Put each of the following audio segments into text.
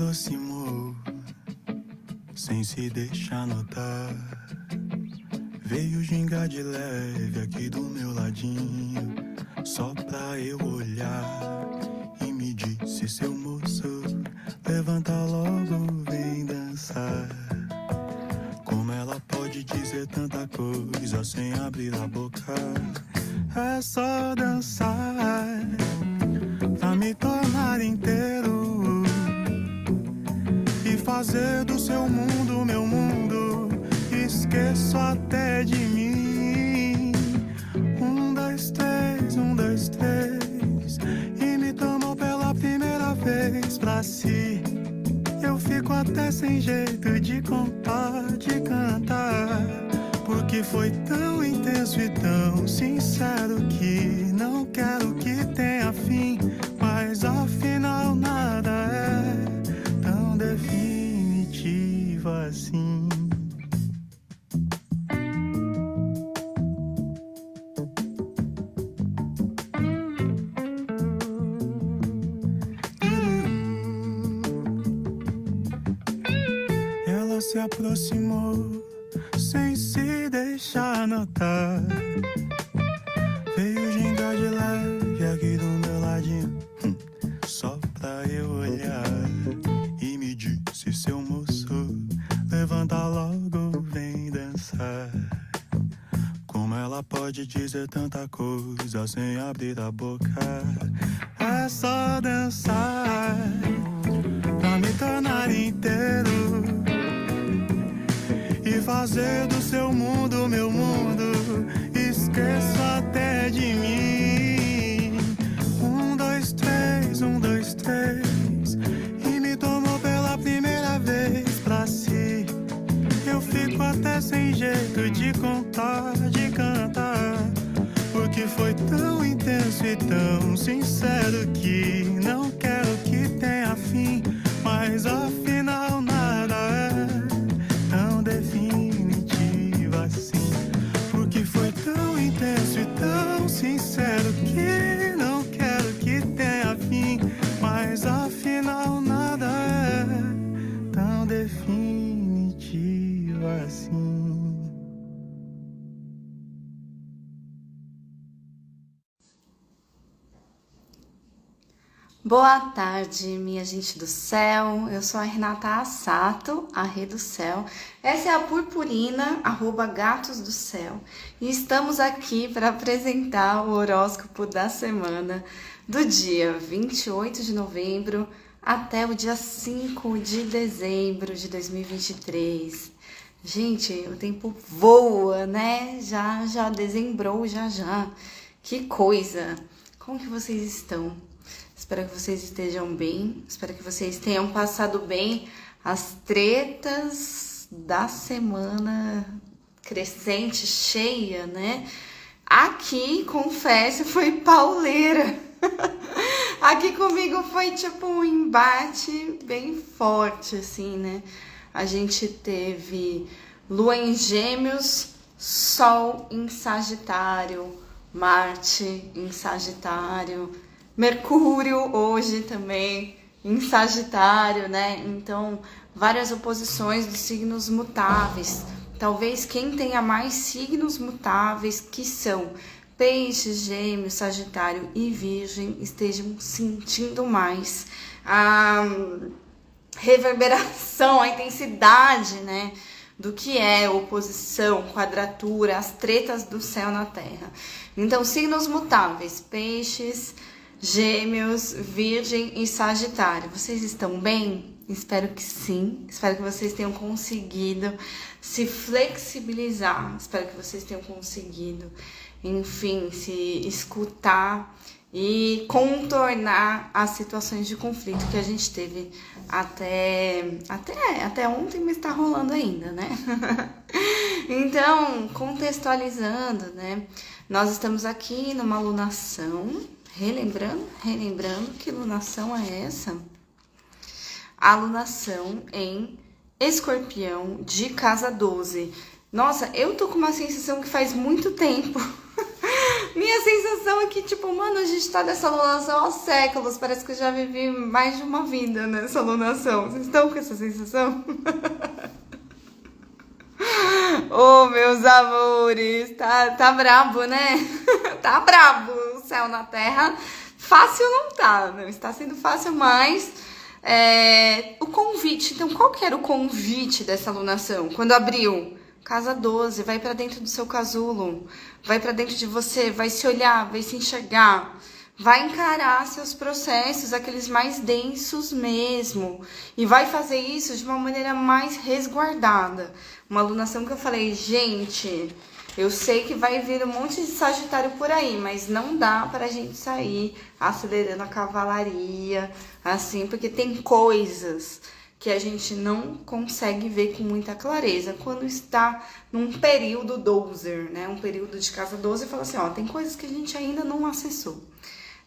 Aproximou, sem se deixar notar. Veio gingar de leve aqui do meu ladinho, só pra eu olhar. Como ela pode dizer tanta coisa sem abrir a boca? É só dançar pra me tornar inteiro e fazer do seu mundo meu mundo. Esqueço até de mim. Um, dois, três, um, dois, três. Até sem jeito de contar, de cantar. Porque foi tão intenso e tão sincero que não quero que tenha fim. Mas afinal nada Boa tarde, minha gente do céu. Eu sou a Renata Assato, a Rê do Céu. Essa é a Purpurina, arroba Gatos do Céu. E estamos aqui para apresentar o horóscopo da semana do dia 28 de novembro até o dia 5 de dezembro de 2023. Gente, o tempo voa, né? Já já dezembrou, já já. Que coisa! Como que vocês estão? Espero que vocês estejam bem. Espero que vocês tenham passado bem as tretas da semana crescente, cheia, né? Aqui, confesso, foi pauleira. Aqui comigo foi tipo um embate bem forte, assim, né? A gente teve Lua em Gêmeos, Sol em Sagitário, Marte em Sagitário, Mercúrio hoje também em Sagitário, né? Então, várias oposições dos signos mutáveis. Talvez quem tenha mais signos mutáveis, que são Peixes, Gêmeos, Sagitário e Virgem, estejam sentindo mais a reverberação, a intensidade, né? Do que é oposição, quadratura, as tretas do céu na terra. Então, signos mutáveis, peixes, Gêmeos, Virgem e Sagitário. Vocês estão bem? Espero que sim. Espero que vocês tenham conseguido se flexibilizar. Espero que vocês tenham conseguido, enfim, se escutar e contornar as situações de conflito que a gente teve até até até ontem, mas tá rolando ainda, né? então, contextualizando, né? Nós estamos aqui numa alunação Relembrando, relembrando que lunação é essa? A lunação em Escorpião de casa 12. Nossa, eu tô com uma sensação que faz muito tempo Minha sensação é que, tipo, mano, a gente tá nessa alunação há séculos. Parece que eu já vivi mais de uma vida nessa alunação. Vocês estão com essa sensação? Oh, meus amores, tá, tá brabo, né? tá brabo o céu na terra. Fácil não tá, não está sendo fácil, mas é, o convite. Então, qual que era o convite dessa alunação? Quando abriu? Casa 12, vai para dentro do seu casulo, vai para dentro de você, vai se olhar, vai se enxergar, vai encarar seus processos, aqueles mais densos mesmo, e vai fazer isso de uma maneira mais resguardada. Uma alunação que eu falei, gente, eu sei que vai vir um monte de Sagitário por aí, mas não dá para a gente sair acelerando a cavalaria, assim, porque tem coisas que a gente não consegue ver com muita clareza quando está num período dozer, né? Um período de casa 12 e fala assim, ó, tem coisas que a gente ainda não acessou.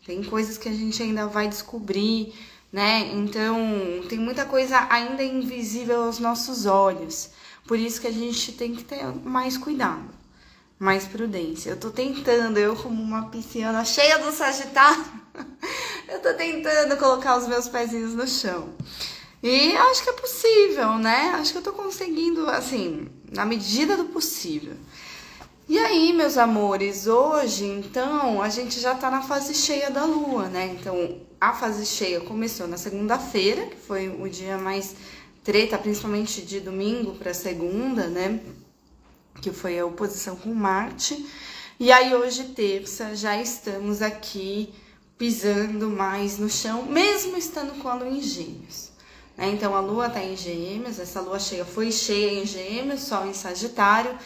Tem coisas que a gente ainda vai descobrir, né? Então, tem muita coisa ainda invisível aos nossos olhos. Por isso que a gente tem que ter mais cuidado, mais prudência. Eu tô tentando, eu como uma pisciana cheia do Sagitário, eu tô tentando colocar os meus pezinhos no chão. E acho que é possível, né? Acho que eu tô conseguindo, assim, na medida do possível. E aí, meus amores, hoje, então, a gente já tá na fase cheia da lua, né? Então, a fase cheia começou na segunda-feira, que foi o dia mais treta, principalmente de domingo para segunda, né? Que foi a oposição com Marte. E aí, hoje, terça, já estamos aqui pisando mais no chão, mesmo estando com a lua em gêmeos. Né? Então a lua está em gêmeos, essa lua cheia foi cheia em gêmeos, sol em sagitário,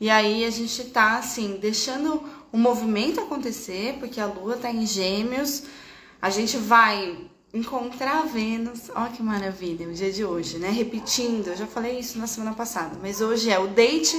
e aí a gente está assim, deixando o movimento acontecer, porque a lua está em gêmeos, a gente vai encontrar Vênus, olha que maravilha, o dia de hoje, né? Repetindo, eu já falei isso na semana passada, mas hoje é o date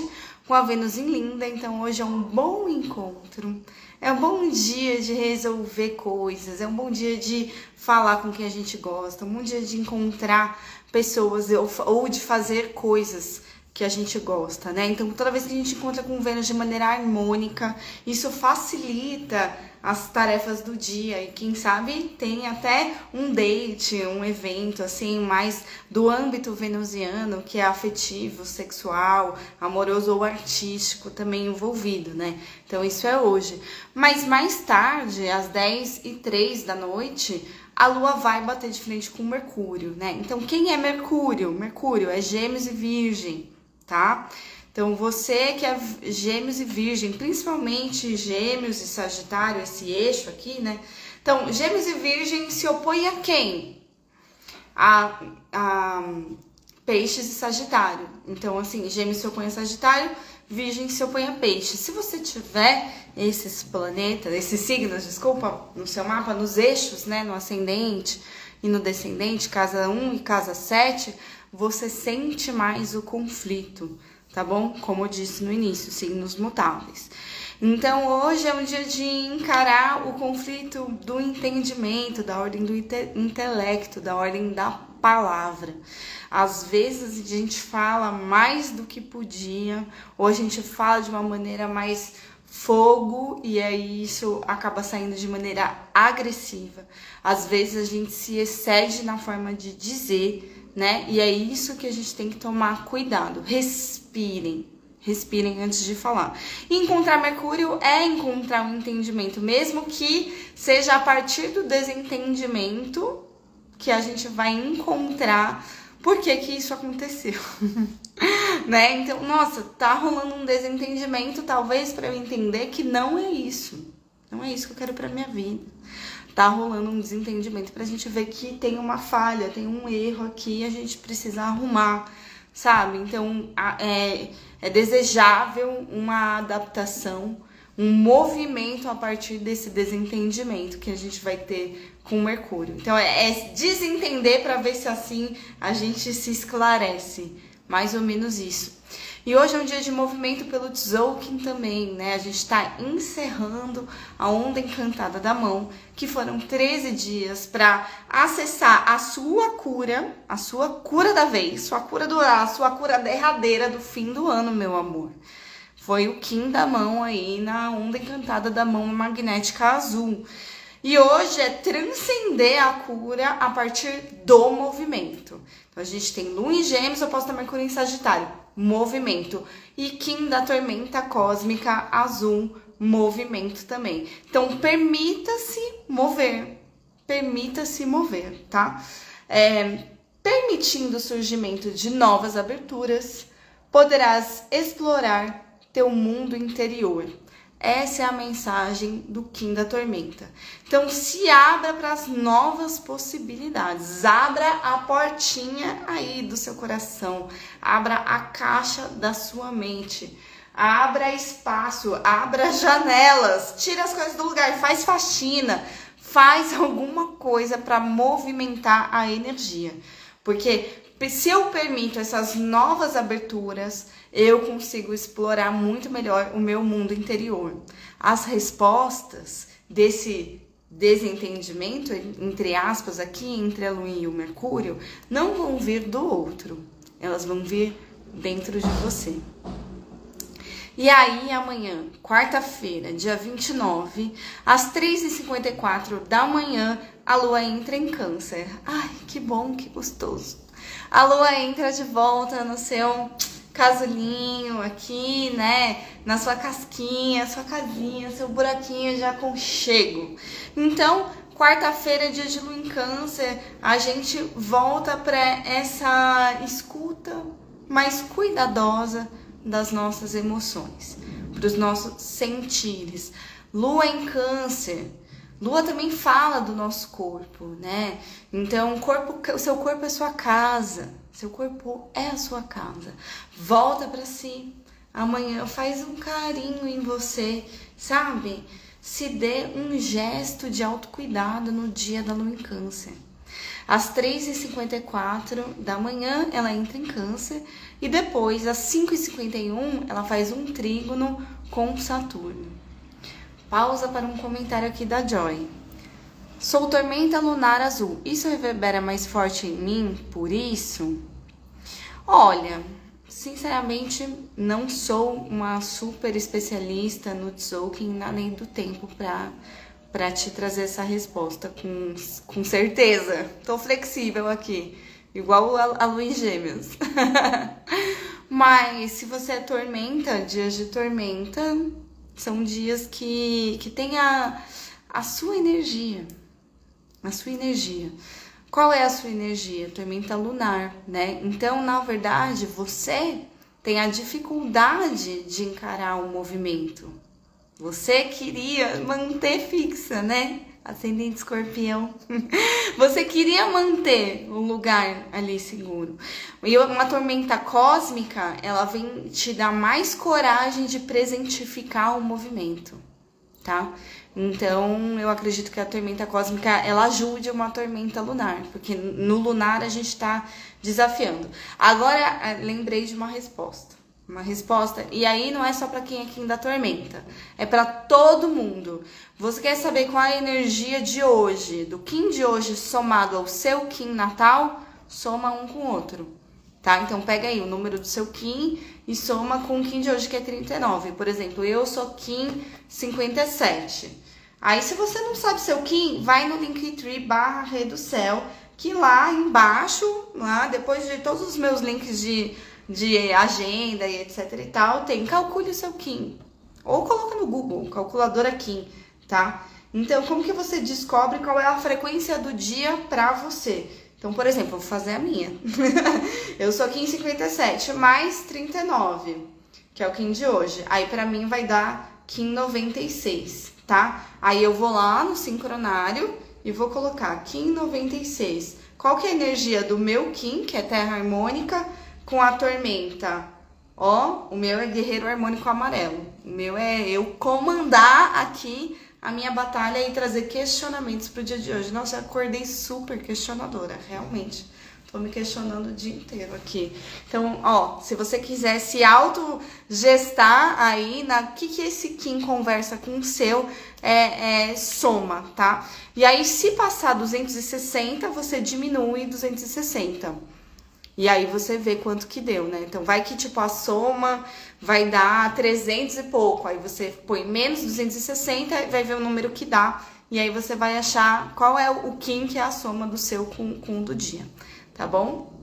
com a Vênus em Linda, então hoje é um bom encontro. É um bom dia de resolver coisas, é um bom dia de falar com quem a gente gosta, um bom dia de encontrar pessoas ou, ou de fazer coisas que a gente gosta, né? Então, toda vez que a gente encontra com Vênus de maneira harmônica, isso facilita as tarefas do dia e quem sabe tem até um date, um evento assim mais do âmbito venusiano, que é afetivo, sexual, amoroso ou artístico também envolvido, né? Então isso é hoje. Mas mais tarde, às 10 e 3 da noite, a Lua vai bater de frente com Mercúrio, né? Então quem é Mercúrio? Mercúrio é Gêmeos e Virgem, tá? Então, você que é gêmeos e virgem, principalmente gêmeos e sagitário, esse eixo aqui, né? Então, gêmeos e virgem se opõe a quem? A, a peixes e sagitário. Então, assim, gêmeos se opõe a sagitário, virgem se opõe a peixe. Se você tiver esses planetas, esses signos, desculpa, no seu mapa, nos eixos, né, no ascendente e no descendente, casa 1 e casa 7, você sente mais o conflito tá bom? Como eu disse no início, signos mutáveis. Então hoje é um dia de encarar o conflito do entendimento, da ordem do intelecto, da ordem da palavra. Às vezes a gente fala mais do que podia, ou a gente fala de uma maneira mais fogo e aí isso acaba saindo de maneira agressiva. Às vezes a gente se excede na forma de dizer né? E é isso que a gente tem que tomar cuidado. Respirem. Respirem antes de falar. E encontrar Mercúrio é encontrar um entendimento, mesmo que seja a partir do desentendimento que a gente vai encontrar por que, que isso aconteceu. né? Então, nossa, tá rolando um desentendimento, talvez para eu entender que não é isso. Não é isso que eu quero para minha vida tá rolando um desentendimento pra gente ver que tem uma falha, tem um erro aqui, a gente precisa arrumar, sabe? Então é, é desejável uma adaptação, um movimento a partir desse desentendimento que a gente vai ter com Mercúrio. Então é, é desentender para ver se assim a gente se esclarece, mais ou menos isso. E hoje é um dia de movimento pelo Tzolk'in também, né? A gente está encerrando a onda encantada da mão, que foram 13 dias para acessar a sua cura, a sua cura da vez, sua cura do a sua cura derradeira do fim do ano, meu amor. Foi o Kim da mão aí na onda encantada da mão magnética azul. E hoje é transcender a cura a partir do movimento. Então a gente tem Lua em Gêmeos, oposta a Mercúrio em Sagitário, movimento. E Kim da tormenta cósmica azul, movimento também. Então permita-se mover, permita-se mover, tá? É, permitindo o surgimento de novas aberturas, poderás explorar teu mundo interior essa é a mensagem do Kim da Tormenta. Então, se abra para as novas possibilidades. Abra a portinha aí do seu coração. Abra a caixa da sua mente. Abra espaço, abra janelas, tira as coisas do lugar, faz faxina, faz alguma coisa para movimentar a energia. Porque se eu permito essas novas aberturas, eu consigo explorar muito melhor o meu mundo interior. As respostas desse desentendimento, entre aspas, aqui entre a Lua e o Mercúrio, não vão vir do outro, elas vão vir dentro de você. E aí, amanhã, quarta-feira, dia 29, às 3h54 da manhã, a lua entra em Câncer. Ai, que bom, que gostoso a lua entra de volta no seu casulinho aqui, né? Na sua casquinha, sua casinha, seu buraquinho de aconchego. Então, quarta-feira, dia de lua em câncer, a gente volta para essa escuta mais cuidadosa das nossas emoções, para os nossos sentires. Lua em câncer Lua também fala do nosso corpo, né? Então, o, corpo, o seu corpo é sua casa. Seu corpo é a sua casa. Volta para si. Amanhã faz um carinho em você, sabe? Se dê um gesto de autocuidado no dia da lua em câncer. Às 3h54 da manhã, ela entra em câncer. E depois, às 5h51, ela faz um trígono com Saturno. Pausa para um comentário aqui da Joy. Sou tormenta lunar azul. Isso reverbera mais forte em mim por isso? Olha, sinceramente, não sou uma super especialista no Tzolk'in na lei do tempo para para te trazer essa resposta com, com certeza. Tô flexível aqui, igual a, a Luiz Gêmeos. Mas se você é tormenta, dias de tormenta, são dias que, que tem a, a sua energia. A sua energia. Qual é a sua energia? Tormenta lunar, né? Então, na verdade, você tem a dificuldade de encarar o movimento. Você queria manter fixa, né? Ascendente escorpião. Você queria manter o lugar ali seguro. E uma tormenta cósmica, ela vem te dar mais coragem de presentificar o movimento, tá? Então, eu acredito que a tormenta cósmica, ela ajude uma tormenta lunar, porque no lunar a gente tá desafiando. Agora, lembrei de uma resposta uma resposta. E aí não é só para quem é Kim da Tormenta, é para todo mundo. Você quer saber qual é a energia de hoje, do Kim de hoje somado ao seu Kim natal? Soma um com o outro, tá? Então pega aí o número do seu Kim e soma com o Kim de hoje que é 39. Por exemplo, eu sou Kim 57. Aí se você não sabe seu Kim, vai no Linktree barra Rei do Céu, que lá embaixo, lá depois de todos os meus links de de agenda e etc e tal, tem calcule o seu KIM. Ou coloca no Google, calculadora KIM, tá? Então, como que você descobre qual é a frequência do dia para você? Então, por exemplo, vou fazer a minha. eu sou Kim 57 mais 39, que é o Kim de hoje. Aí para mim vai dar Kim 96, tá? Aí eu vou lá no sincronário e vou colocar Kim 96. Qual que é a energia do meu Kim, que é terra harmônica, com a tormenta. Ó, o meu é guerreiro harmônico amarelo. O meu é eu comandar aqui a minha batalha e trazer questionamentos pro dia de hoje. Nossa, eu acordei super questionadora, realmente. Tô me questionando o dia inteiro aqui. Então, ó, se você quiser se autogestar aí na que que esse Kim conversa com o seu, é, é, soma, tá? E aí, se passar 260, você diminui 260. E aí você vê quanto que deu, né? Então vai que tipo a soma vai dar 300 e pouco, aí você põe menos 260 e vai ver o número que dá. E aí você vai achar qual é o Kim que é a soma do seu com, com o do dia, tá bom?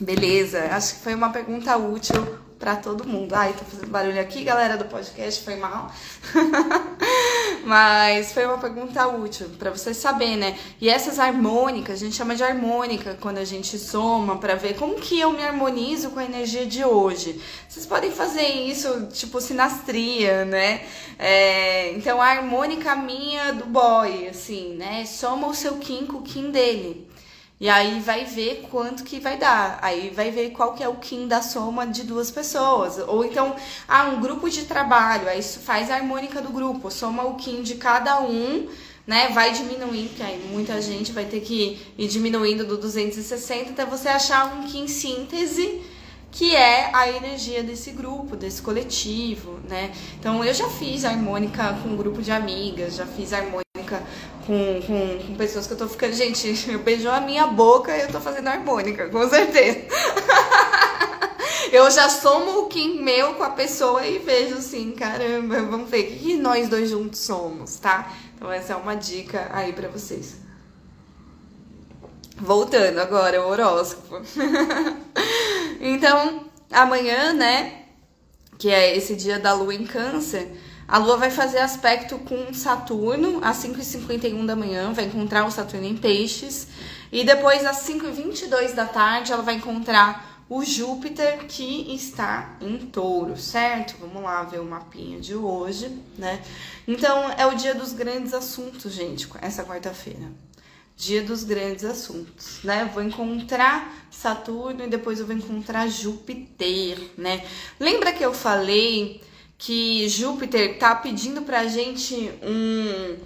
Beleza, acho que foi uma pergunta útil para todo mundo. Ai, tô fazendo barulho aqui, galera do podcast, foi mal. Mas foi uma pergunta útil para vocês saberem, né? E essas harmônicas, a gente chama de harmônica quando a gente soma para ver como que eu me harmonizo com a energia de hoje. Vocês podem fazer isso, tipo sinastria, né? É, então a harmônica minha do boy, assim, né? Soma o seu Kim com o Kim dele. E aí vai ver quanto que vai dar. Aí vai ver qual que é o Kim da soma de duas pessoas. Ou então, ah, um grupo de trabalho, aí faz a harmônica do grupo, soma o Kim de cada um, né? Vai diminuir, porque aí muita gente vai ter que ir diminuindo do 260 até você achar um Kim síntese que é a energia desse grupo, desse coletivo, né? Então eu já fiz harmônica com um grupo de amigas, já fiz harmônica com, com, com, pessoas que eu tô ficando. Gente, eu beijou a minha boca e eu tô fazendo harmônica, com certeza. eu já somo o Kim meu com a pessoa e vejo assim, caramba, vamos ver o que nós dois juntos somos, tá? Então essa é uma dica aí para vocês. Voltando agora, o horóscopo. então, amanhã, né? Que é esse dia da lua em câncer a Lua vai fazer aspecto com Saturno às 5h51 da manhã, vai encontrar o Saturno em Peixes. E depois, às 5h22 da tarde, ela vai encontrar o Júpiter que está em touro, certo? Vamos lá ver o mapinha de hoje, né? Então, é o dia dos grandes assuntos, gente, essa quarta-feira. Dia dos grandes assuntos, né? Vou encontrar Saturno e depois eu vou encontrar Júpiter, né? Lembra que eu falei que Júpiter está pedindo para a gente um,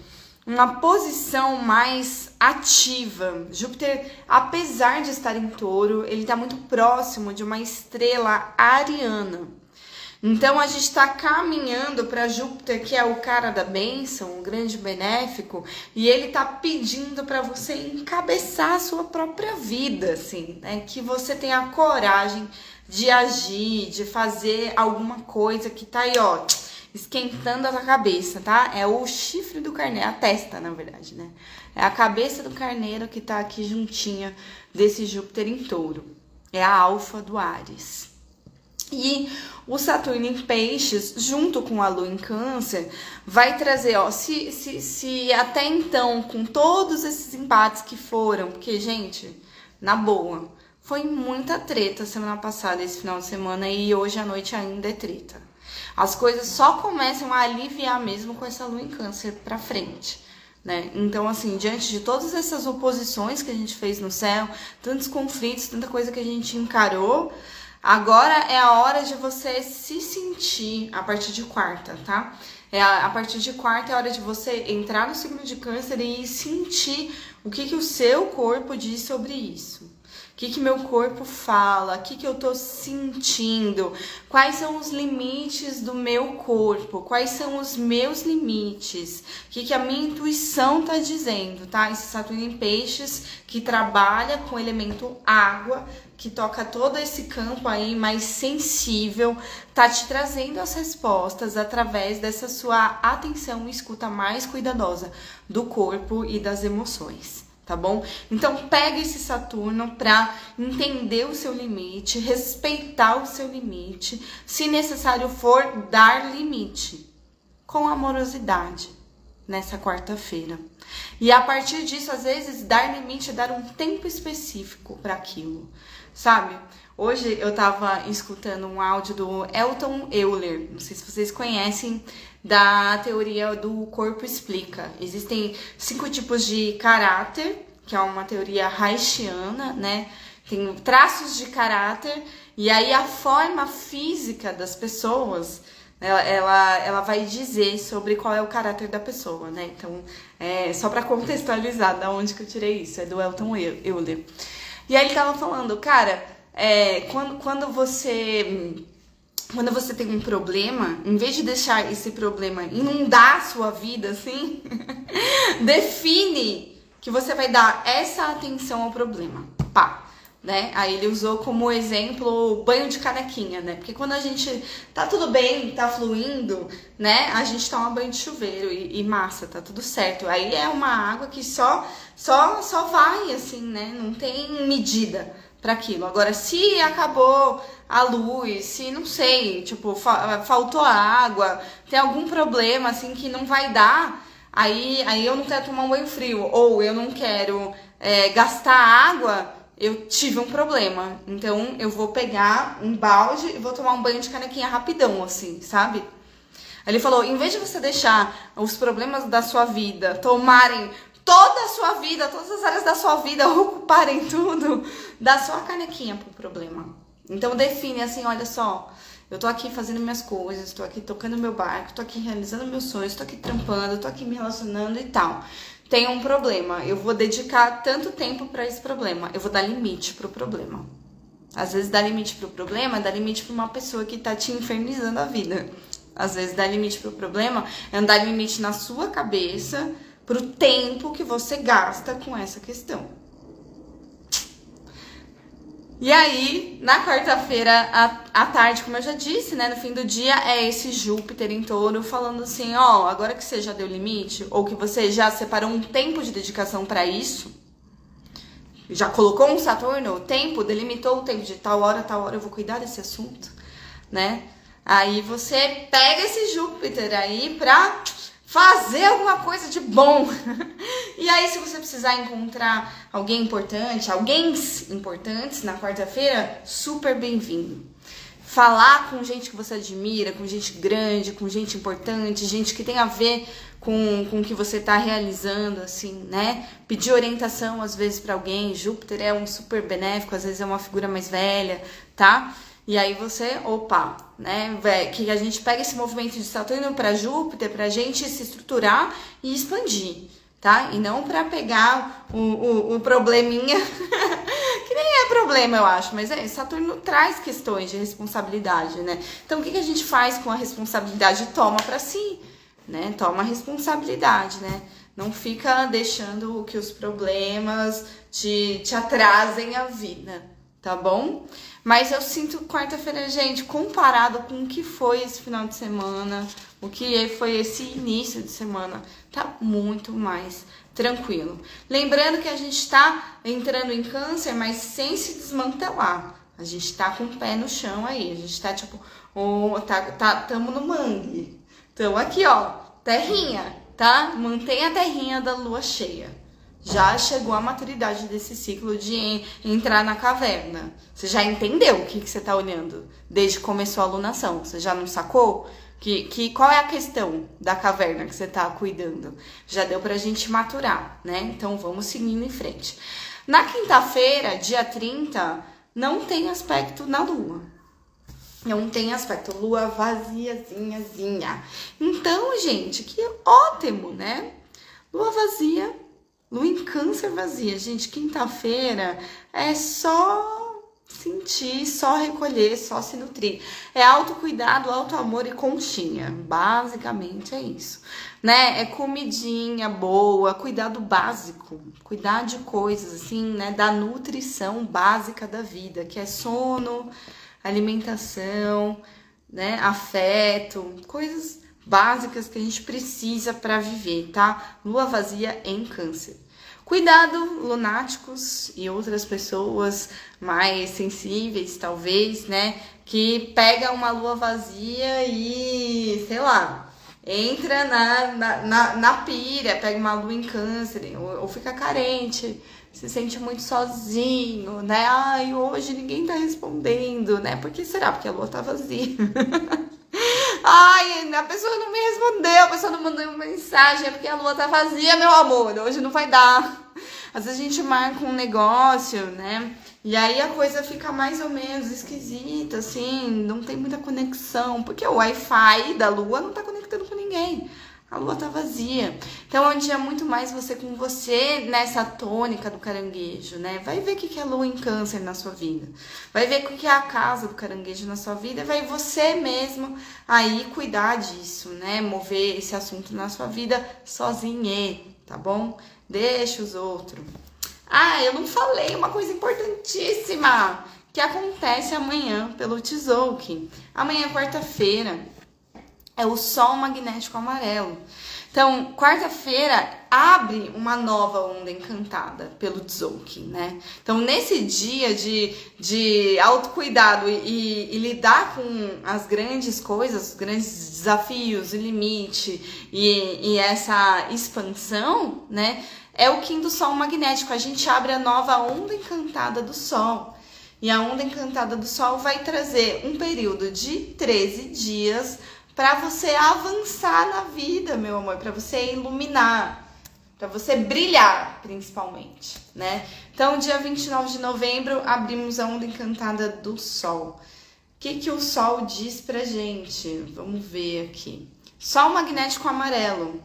uma posição mais ativa. Júpiter, apesar de estar em touro, ele está muito próximo de uma estrela ariana. Então a gente está caminhando para Júpiter, que é o cara da bênção, o grande benéfico, e ele está pedindo para você encabeçar a sua própria vida, assim, né? Que você tenha coragem de agir, de fazer alguma coisa que tá aí, ó, esquentando a cabeça, tá? É o chifre do carneiro, a testa, na verdade, né? É a cabeça do carneiro que tá aqui juntinha desse Júpiter em touro. É a alfa do Ares. E o Saturno em Peixes, junto com a Lua em Câncer, vai trazer, ó, se, se, se até então, com todos esses empates que foram, porque, gente, na boa, foi muita treta semana passada, esse final de semana, e hoje à noite ainda é treta. As coisas só começam a aliviar mesmo com essa lua em câncer pra frente. Né? Então, assim, diante de todas essas oposições que a gente fez no céu, tantos conflitos, tanta coisa que a gente encarou, agora é a hora de você se sentir a partir de quarta, tá? É a, a partir de quarta é a hora de você entrar no signo de câncer e sentir o que, que o seu corpo diz sobre isso que, que meu corpo fala, o que, que eu tô sentindo, quais são os limites do meu corpo, quais são os meus limites, o que, que a minha intuição tá dizendo, tá? Esse Saturno em Peixes que trabalha com o elemento água, que toca todo esse campo aí mais sensível, tá te trazendo as respostas através dessa sua atenção e escuta mais cuidadosa do corpo e das emoções tá bom? Então pega esse Saturno para entender o seu limite, respeitar o seu limite, se necessário for dar limite com amorosidade nessa quarta-feira. E a partir disso, às vezes dar limite dar um tempo específico para aquilo, sabe? Hoje eu tava escutando um áudio do Elton Euler, não sei se vocês conhecem, da teoria do corpo explica. Existem cinco tipos de caráter, que é uma teoria haitiana, né? Tem traços de caráter e aí a forma física das pessoas ela, ela, ela vai dizer sobre qual é o caráter da pessoa, né? Então, é, só para contextualizar da onde que eu tirei isso, é do Elton Euler. E aí ele tava falando, cara, é, quando, quando você quando você tem um problema, em vez de deixar esse problema inundar a sua vida assim, define que você vai dar essa atenção ao problema. Pá. né? Aí ele usou como exemplo o banho de canequinha, né? Porque quando a gente tá tudo bem, tá fluindo, né? A gente toma banho de chuveiro e, e massa, tá tudo certo. Aí é uma água que só só só vai assim, né? Não tem medida para aquilo. Agora, se acabou a luz, se não sei, tipo, fa faltou água, tem algum problema assim que não vai dar, aí aí eu não quero tomar um banho frio ou eu não quero é, gastar água eu tive um problema. Então eu vou pegar um balde e vou tomar um banho de canequinha rapidão, assim, sabe? Ele falou: em vez de você deixar os problemas da sua vida tomarem toda a sua vida, todas as áreas da sua vida ocuparem tudo, dá só a canequinha pro problema. Então define assim, olha só, eu tô aqui fazendo minhas coisas, tô aqui tocando meu barco, tô aqui realizando meus sonhos, tô aqui trampando, tô aqui me relacionando e tal tem um problema, eu vou dedicar tanto tempo para esse problema, eu vou dar limite pro problema. Às vezes dar limite pro problema, dá limite para uma pessoa que tá te infernizando a vida. Às vezes dar limite pro problema é dar limite na sua cabeça pro tempo que você gasta com essa questão. E aí, na quarta-feira à, tarde, como eu já disse, né, no fim do dia, é esse Júpiter em touro falando assim: ó, agora que você já deu limite, ou que você já separou um tempo de dedicação para isso, já colocou um Saturno, o tempo, delimitou o tempo de tal hora, tal hora eu vou cuidar desse assunto, né? Aí você pega esse Júpiter aí pra fazer alguma coisa de bom. e aí, se você precisar encontrar alguém importante, alguém importantes na quarta-feira, super bem-vindo. Falar com gente que você admira, com gente grande, com gente importante, gente que tem a ver com, com o que você está realizando, assim, né? Pedir orientação às vezes para alguém. Júpiter é um super benéfico, às vezes é uma figura mais velha, tá? E aí você, opa, né? Que a gente pega esse movimento de Saturno para Júpiter para a gente se estruturar e expandir, tá? E não para pegar o, o, o probleminha, que nem é problema, eu acho, mas é, Saturno traz questões de responsabilidade, né? Então o que, que a gente faz com a responsabilidade? Toma para si, né? Toma responsabilidade, né? Não fica deixando que os problemas te, te atrasem a vida, tá bom? Mas eu sinto quarta-feira, gente, comparado com o que foi esse final de semana, o que foi esse início de semana, tá muito mais tranquilo. Lembrando que a gente tá entrando em câncer, mas sem se desmantelar. A gente tá com o pé no chão aí. A gente tá tipo, oh, tá, tá, tamo no mangue. Então aqui, ó, terrinha, tá? Mantém a terrinha da lua cheia já chegou a maturidade desse ciclo de entrar na caverna. Você já entendeu o que, que você está olhando desde que começou a alunação? Você já não sacou? Que, que, qual é a questão da caverna que você está cuidando? Já deu para a gente maturar, né? Então vamos seguindo em frente. Na quinta-feira, dia 30, não tem aspecto na lua. Não tem aspecto lua vaziazinhazinha. Então, gente, que ótimo, né? Lua vazia Lua em câncer vazia, gente, quinta-feira é só sentir, só recolher, só se nutrir. É autocuidado, autoamor e conchinha. Basicamente é isso. Né? É comidinha boa, cuidado básico, cuidar de coisas assim, né, da nutrição básica da vida, que é sono, alimentação, né, afeto, coisas básicas que a gente precisa para viver, tá? Lua vazia em Câncer. Cuidado, lunáticos e outras pessoas mais sensíveis, talvez, né? Que pega uma lua vazia e, sei lá, entra na, na, na, na pira, pega uma lua em câncer, ou, ou, fica carente, se sente muito sozinho, né? Ai, hoje ninguém tá respondendo, né? Por que será? Porque a lua tá vazia. Ai, a pessoa não me respondeu, a pessoa não mandou uma mensagem, é porque a lua tá vazia, meu amor, hoje não vai dar. Às vezes a gente marca um negócio, né? E aí a coisa fica mais ou menos esquisita, assim, não tem muita conexão, porque o Wi-Fi da lua não tá conectando com ninguém a lua tá vazia. Então é um dia muito mais você com você nessa tônica do caranguejo, né? Vai ver o que é lua em câncer na sua vida. Vai ver o que é a casa do caranguejo na sua vida. Vai você mesmo aí cuidar disso, né? Mover esse assunto na sua vida sozinho, tá bom? Deixa os outros. Ah, eu não falei uma coisa importantíssima que acontece amanhã pelo Tzolk'in. Amanhã, quarta-feira, é o Sol Magnético Amarelo. Então, quarta-feira abre uma nova onda encantada pelo Tzolk'in, né? Então, nesse dia de, de autocuidado e, e, lidar com as grandes coisas, os grandes desafios, o limite e, e essa expansão, né? É o Kim do Sol Magnético. A gente abre a nova onda encantada do Sol. E a onda encantada do Sol vai trazer um período de 13 dias para você avançar na vida, meu amor, para você iluminar, para você brilhar, principalmente, né? Então, dia 29 de novembro, abrimos a onda encantada do Sol. O que, que o Sol diz pra gente? Vamos ver aqui. Sol magnético amarelo.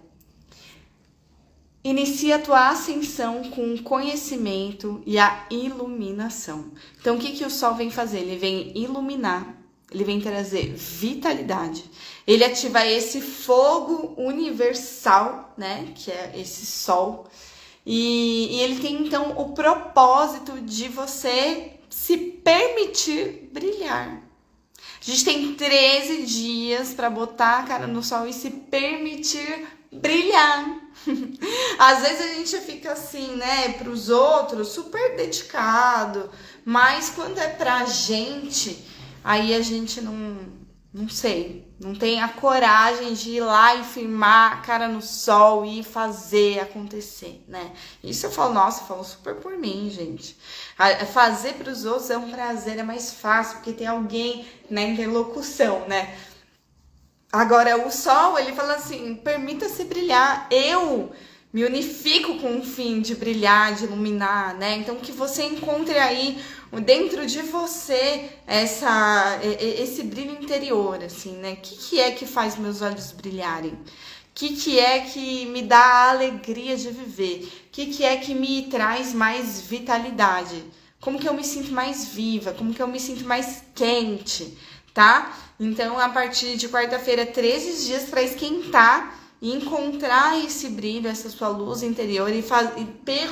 Inicia a tua ascensão com o conhecimento e a iluminação. Então, o que, que o Sol vem fazer? Ele vem iluminar, ele vem trazer vitalidade. Ele ativa esse fogo universal, né? Que é esse Sol. E, e ele tem então o propósito de você se permitir brilhar. A gente tem 13 dias para botar a cara no sol e se permitir brilhar. Às vezes a gente fica assim, né, para os outros, super dedicado, mas quando é pra gente, aí a gente não, não sei, não tem a coragem de ir lá e firmar a cara no sol e fazer acontecer, né? Isso eu falo, nossa, eu falo super por mim, gente. Fazer para os outros é um prazer, é mais fácil, porque tem alguém na interlocução, né? Agora, o sol, ele fala assim: permita-se brilhar. Eu me unifico com o fim de brilhar, de iluminar, né? Então, que você encontre aí dentro de você essa, esse brilho interior, assim, né? O que, que é que faz meus olhos brilharem? O que, que é que me dá a alegria de viver? O que, que é que me traz mais vitalidade? Como que eu me sinto mais viva? Como que eu me sinto mais quente? Tá? Então, a partir de quarta-feira, 13 dias para esquentar e encontrar esse brilho, essa sua luz interior e, e per,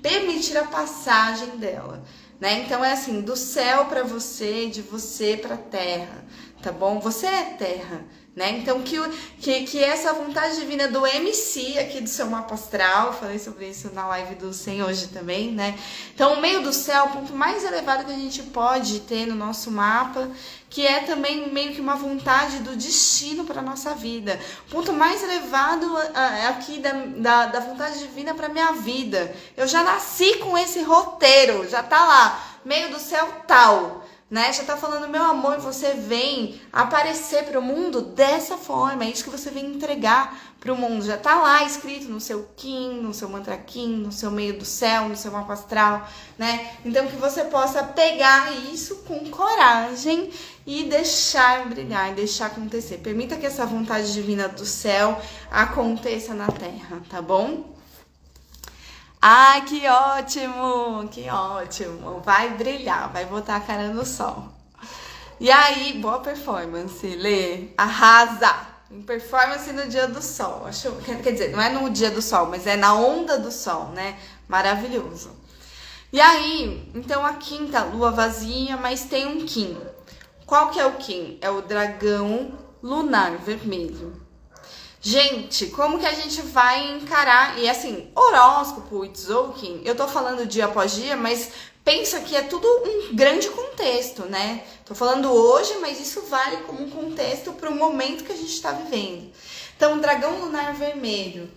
permitir a passagem dela. Né? Então é assim, do céu para você, de você para terra, tá bom? Você é terra, né? Então que, que, que essa vontade divina do MC aqui do seu mapa astral, falei sobre isso na live do Sem hoje também, né? Então o meio do céu, o ponto mais elevado que a gente pode ter no nosso mapa, que é também meio que uma vontade do destino para nossa vida. O ponto mais elevado é aqui da, da, da vontade divina para minha vida. Eu já nasci com esse roteiro, já tá lá, meio do céu tal né? Já tá falando, meu amor, você vem aparecer para o mundo dessa forma, é isso que você vem entregar para o mundo. Já tá lá escrito no seu Kim, no seu mantra Kim, no seu meio do céu, no seu mapa astral, né? Então que você possa pegar isso com coragem e deixar brilhar, deixar acontecer. Permita que essa vontade divina do céu aconteça na terra, tá bom? Ai, que ótimo! Que ótimo! Vai brilhar, vai botar a cara no sol. E aí, boa performance, Lê. Arrasa! Performance no dia do sol. Acho, quer dizer, não é no dia do sol, mas é na onda do sol, né? Maravilhoso. E aí, então a quinta lua vazia, mas tem um Kim. Qual que é o Kim? É o dragão lunar vermelho. Gente, como que a gente vai encarar? E assim, horóscopo, Tzolk'in, eu tô falando dia após dia, mas pensa que é tudo um grande contexto, né? Tô falando hoje, mas isso vale como um contexto para o momento que a gente está vivendo. Então, dragão lunar vermelho.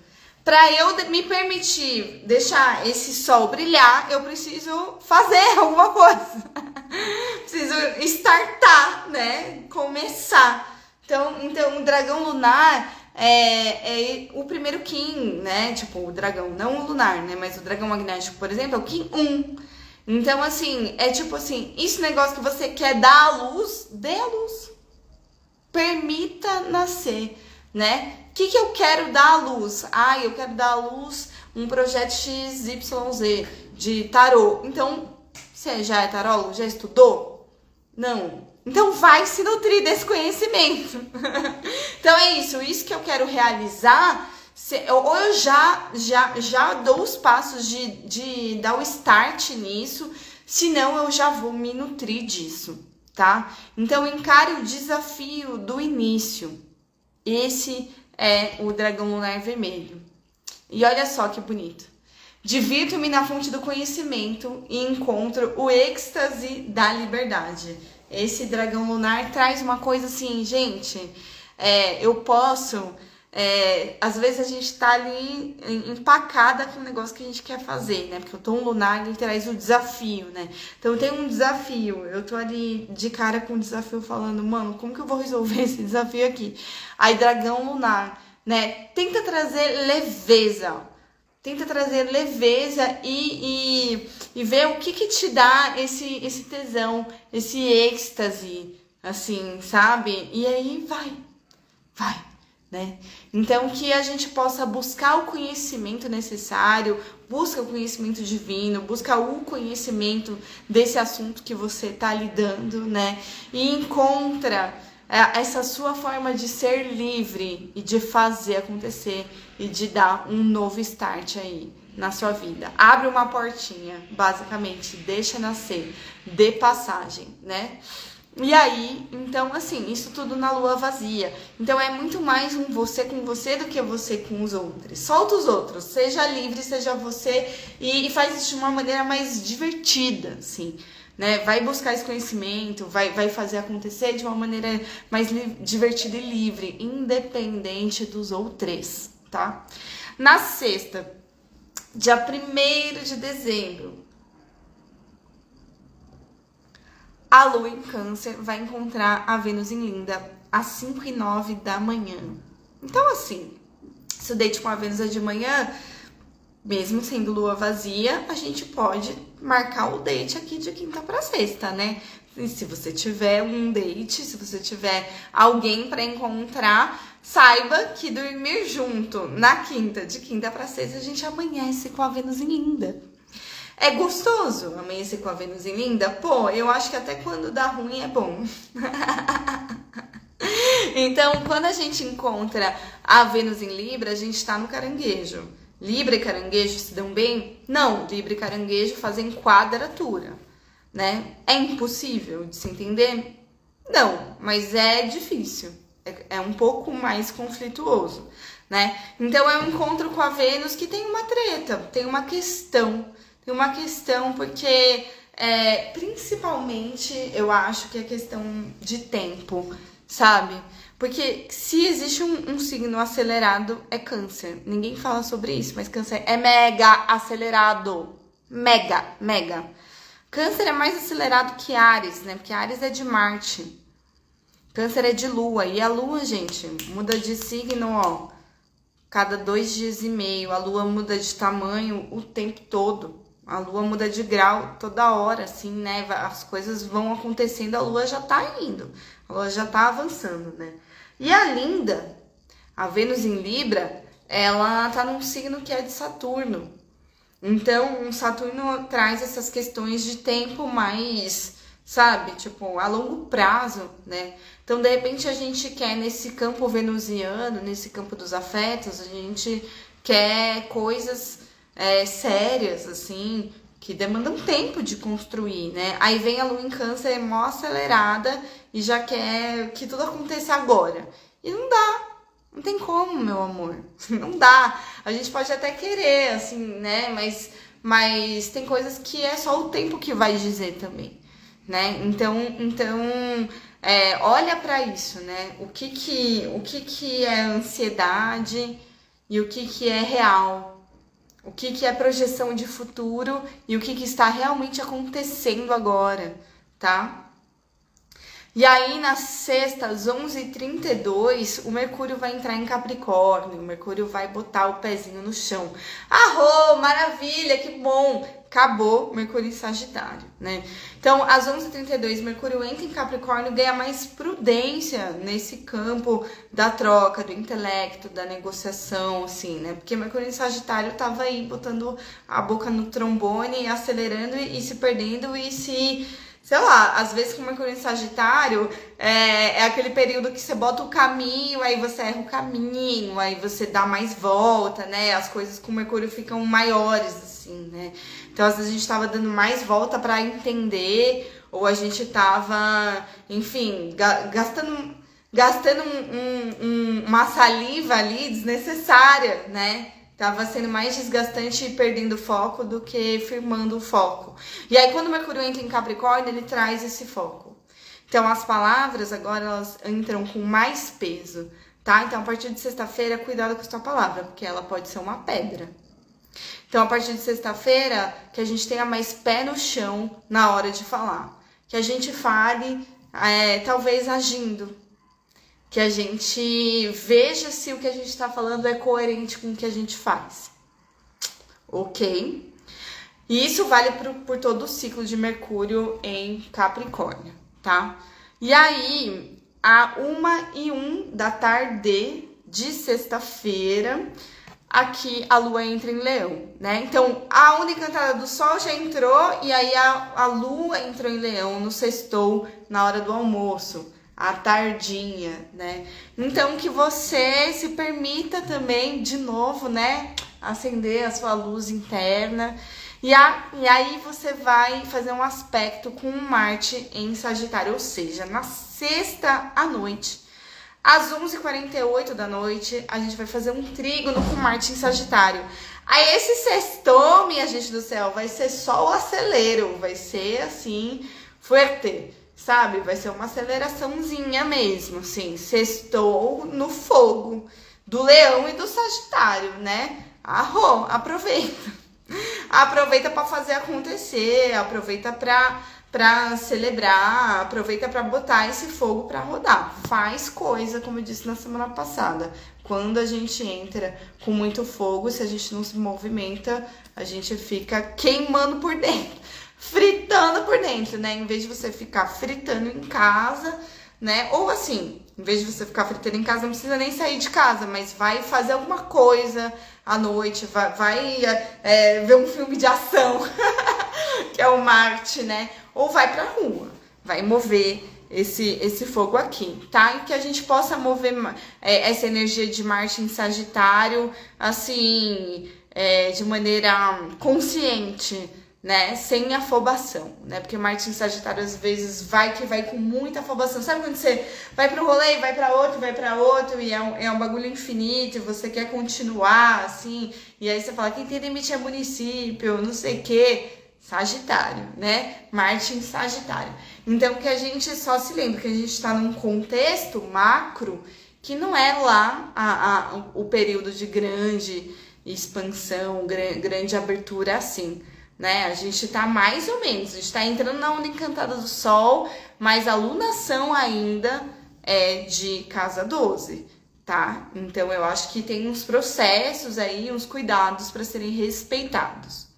Para eu me permitir deixar esse sol brilhar, eu preciso fazer alguma coisa. preciso startar, né? Começar. Então, então, o dragão lunar é, é o primeiro Kim, né? Tipo, o dragão, não o lunar, né? Mas o dragão magnético, por exemplo, é o Kim 1. Então, assim, é tipo assim, esse negócio que você quer dar à luz, dê à luz. Permita nascer, né? O que, que eu quero dar à luz? Ah, eu quero dar à luz um projeto XYZ de tarô. Então, você já é tarólogo? Já estudou? Não. Então vai se nutrir desse conhecimento. então é isso, isso que eu quero realizar ou eu já, já, já dou os passos de, de dar o start nisso, senão eu já vou me nutrir disso, tá? Então encare o desafio do início. Esse é o dragão lunar vermelho. E olha só que bonito. Divirto-me na fonte do conhecimento e encontro o êxtase da liberdade. Esse dragão lunar traz uma coisa assim, gente. É, eu posso é, às vezes a gente tá ali empacada com o negócio que a gente quer fazer, né? Porque o tom lunar ele traz o desafio, né? Então tem um desafio, eu tô ali de cara com o desafio falando, mano, como que eu vou resolver esse desafio aqui? Aí dragão lunar, né? Tenta trazer leveza, tenta trazer leveza e, e, e ver o que que te dá esse, esse tesão, esse êxtase, assim, sabe? E aí vai, vai né? Então que a gente possa buscar o conhecimento necessário, busca o conhecimento divino, busca o conhecimento desse assunto que você está lidando, né? E encontra essa sua forma de ser livre e de fazer acontecer e de dar um novo start aí na sua vida. Abre uma portinha, basicamente, deixa nascer, dê passagem, né? E aí, então, assim, isso tudo na lua vazia. Então é muito mais um você com você do que você com os outros. Solta os outros, seja livre, seja você e, e faz isso de uma maneira mais divertida, assim. Né? Vai buscar esse conhecimento, vai, vai fazer acontecer de uma maneira mais divertida e livre, independente dos outros, tá? Na sexta, dia 1 de dezembro, a Lua em Câncer vai encontrar a Vênus em Linda às 5 e 9 da manhã. Então, assim, se o date com a Vênus é de manhã, mesmo sendo lua vazia, a gente pode marcar o date aqui de quinta para sexta, né? E se você tiver um date, se você tiver alguém para encontrar, saiba que dormir junto na quinta, de quinta para sexta, a gente amanhece com a Vênus em Linda. É gostoso amanhecer com a Vênus em linda? Pô, eu acho que até quando dá ruim é bom. então, quando a gente encontra a Vênus em Libra, a gente tá no caranguejo. Libra e caranguejo se dão bem? Não, Libra e caranguejo fazem quadratura, né? É impossível de se entender? Não, mas é difícil. É, é um pouco mais conflituoso, né? Então é um encontro com a Vênus que tem uma treta, tem uma questão tem uma questão, porque é, principalmente eu acho que é questão de tempo, sabe? Porque se existe um, um, signo acelerado, é câncer. Ninguém fala sobre isso, mas câncer é mega acelerado. Mega, mega. Câncer é mais acelerado que Ares, né? Porque Ares é de Marte. Câncer é de Lua. E a Lua, gente, muda de signo, ó. Cada dois dias e meio. A Lua muda de tamanho o tempo todo. A lua muda de grau toda hora, assim, né? As coisas vão acontecendo, a lua já tá indo, a lua já tá avançando, né? E a linda, a Vênus em Libra, ela tá num signo que é de Saturno. Então, o Saturno traz essas questões de tempo mais, sabe? Tipo, a longo prazo, né? Então, de repente, a gente quer nesse campo venusiano, nesse campo dos afetos, a gente quer coisas é, sérias, assim, que demandam tempo de construir, né? Aí vem a lua em câncer mó acelerada e já quer que tudo aconteça agora. E não dá. Não tem como, meu amor. Não dá. A gente pode até querer, assim, né? Mas, mas tem coisas que é só o tempo que vai dizer também, né? Então, então é, olha para isso, né? O que que, o que que é ansiedade e o que que é real, o que, que é projeção de futuro e o que, que está realmente acontecendo agora, tá? E aí, na sexta, às 11h32, o Mercúrio vai entrar em Capricórnio, o Mercúrio vai botar o pezinho no chão. Arro, maravilha, que bom! Acabou Mercúrio em Sagitário, né? Então, às 11h32, Mercúrio entra em Capricórnio, ganha mais prudência nesse campo da troca, do intelecto, da negociação, assim, né? Porque Mercúrio em Sagitário tava aí botando a boca no trombone, acelerando e se perdendo e se sei lá, às vezes com Mercúrio em Sagitário é, é, aquele período que você bota o caminho, aí você erra o caminho, aí você dá mais volta, né? As coisas com Mercúrio ficam maiores, assim, né? Então, às vezes a gente tava dando mais volta para entender, ou a gente tava, enfim, gastando, gastando um, um, um, uma saliva ali desnecessária, né? Tava sendo mais desgastante perdendo foco do que firmando o foco. E aí, quando o Mercúrio entra em Capricórnio, ele traz esse foco. Então, as palavras agora elas entram com mais peso, tá? Então, a partir de sexta-feira, cuidado com a sua palavra, porque ela pode ser uma pedra. Então, a partir de sexta-feira, que a gente tenha mais pé no chão na hora de falar. Que a gente fale, é, talvez agindo, que a gente veja se o que a gente está falando é coerente com o que a gente faz. Ok? E isso vale por, por todo o ciclo de Mercúrio em Capricórnio, tá? E aí, a uma e um da tarde de sexta-feira, aqui a lua entra em leão, né? Então, a única entrada do sol já entrou e aí a, a lua entrou em leão no sextou, na hora do almoço a tardinha, né? Então que você se permita também, de novo, né, acender a sua luz interna. E, a, e aí você vai fazer um aspecto com Marte em Sagitário, ou seja, na sexta à noite, às 11h48 da noite, a gente vai fazer um trígono com Marte em Sagitário. Aí esse sextou, minha gente do céu, vai ser só o acelero, vai ser assim, fuerte sabe? Vai ser uma aceleraçãozinha mesmo, assim. Sextou no fogo do leão e do sagitário, né? Arro, aproveita. Aproveita para fazer acontecer, aproveita para para celebrar, aproveita para botar esse fogo para rodar. Faz coisa, como eu disse na semana passada. Quando a gente entra com muito fogo, se a gente não se movimenta, a gente fica queimando por dentro fritando por dentro, né? Em vez de você ficar fritando em casa, né? Ou assim, em vez de você ficar fritando em casa, não precisa nem sair de casa, mas vai fazer alguma coisa à noite, vai, vai é, ver um filme de ação, que é o Marte, né? Ou vai pra rua, vai mover esse, esse fogo aqui, tá? E que a gente possa mover é, essa energia de Marte em Sagitário, assim, é, de maneira consciente, né? Sem afobação, né? Porque Marte Sagitário às vezes vai que vai com muita afobação. Sabe quando você vai para um rolê, vai para outro, vai para outro e é um, é um bagulho infinito e você quer continuar assim, e aí você fala: quem tem limite é município, não sei o quê. Sagitário, né? Marte em Sagitário. Então que a gente só se lembre que a gente está num contexto macro que não é lá a, a, o período de grande expansão, grande abertura assim né? A gente tá mais ou menos, a gente tá entrando na onda encantada do sol, mas a lunação ainda é de casa 12, tá? Então eu acho que tem uns processos aí, uns cuidados para serem respeitados.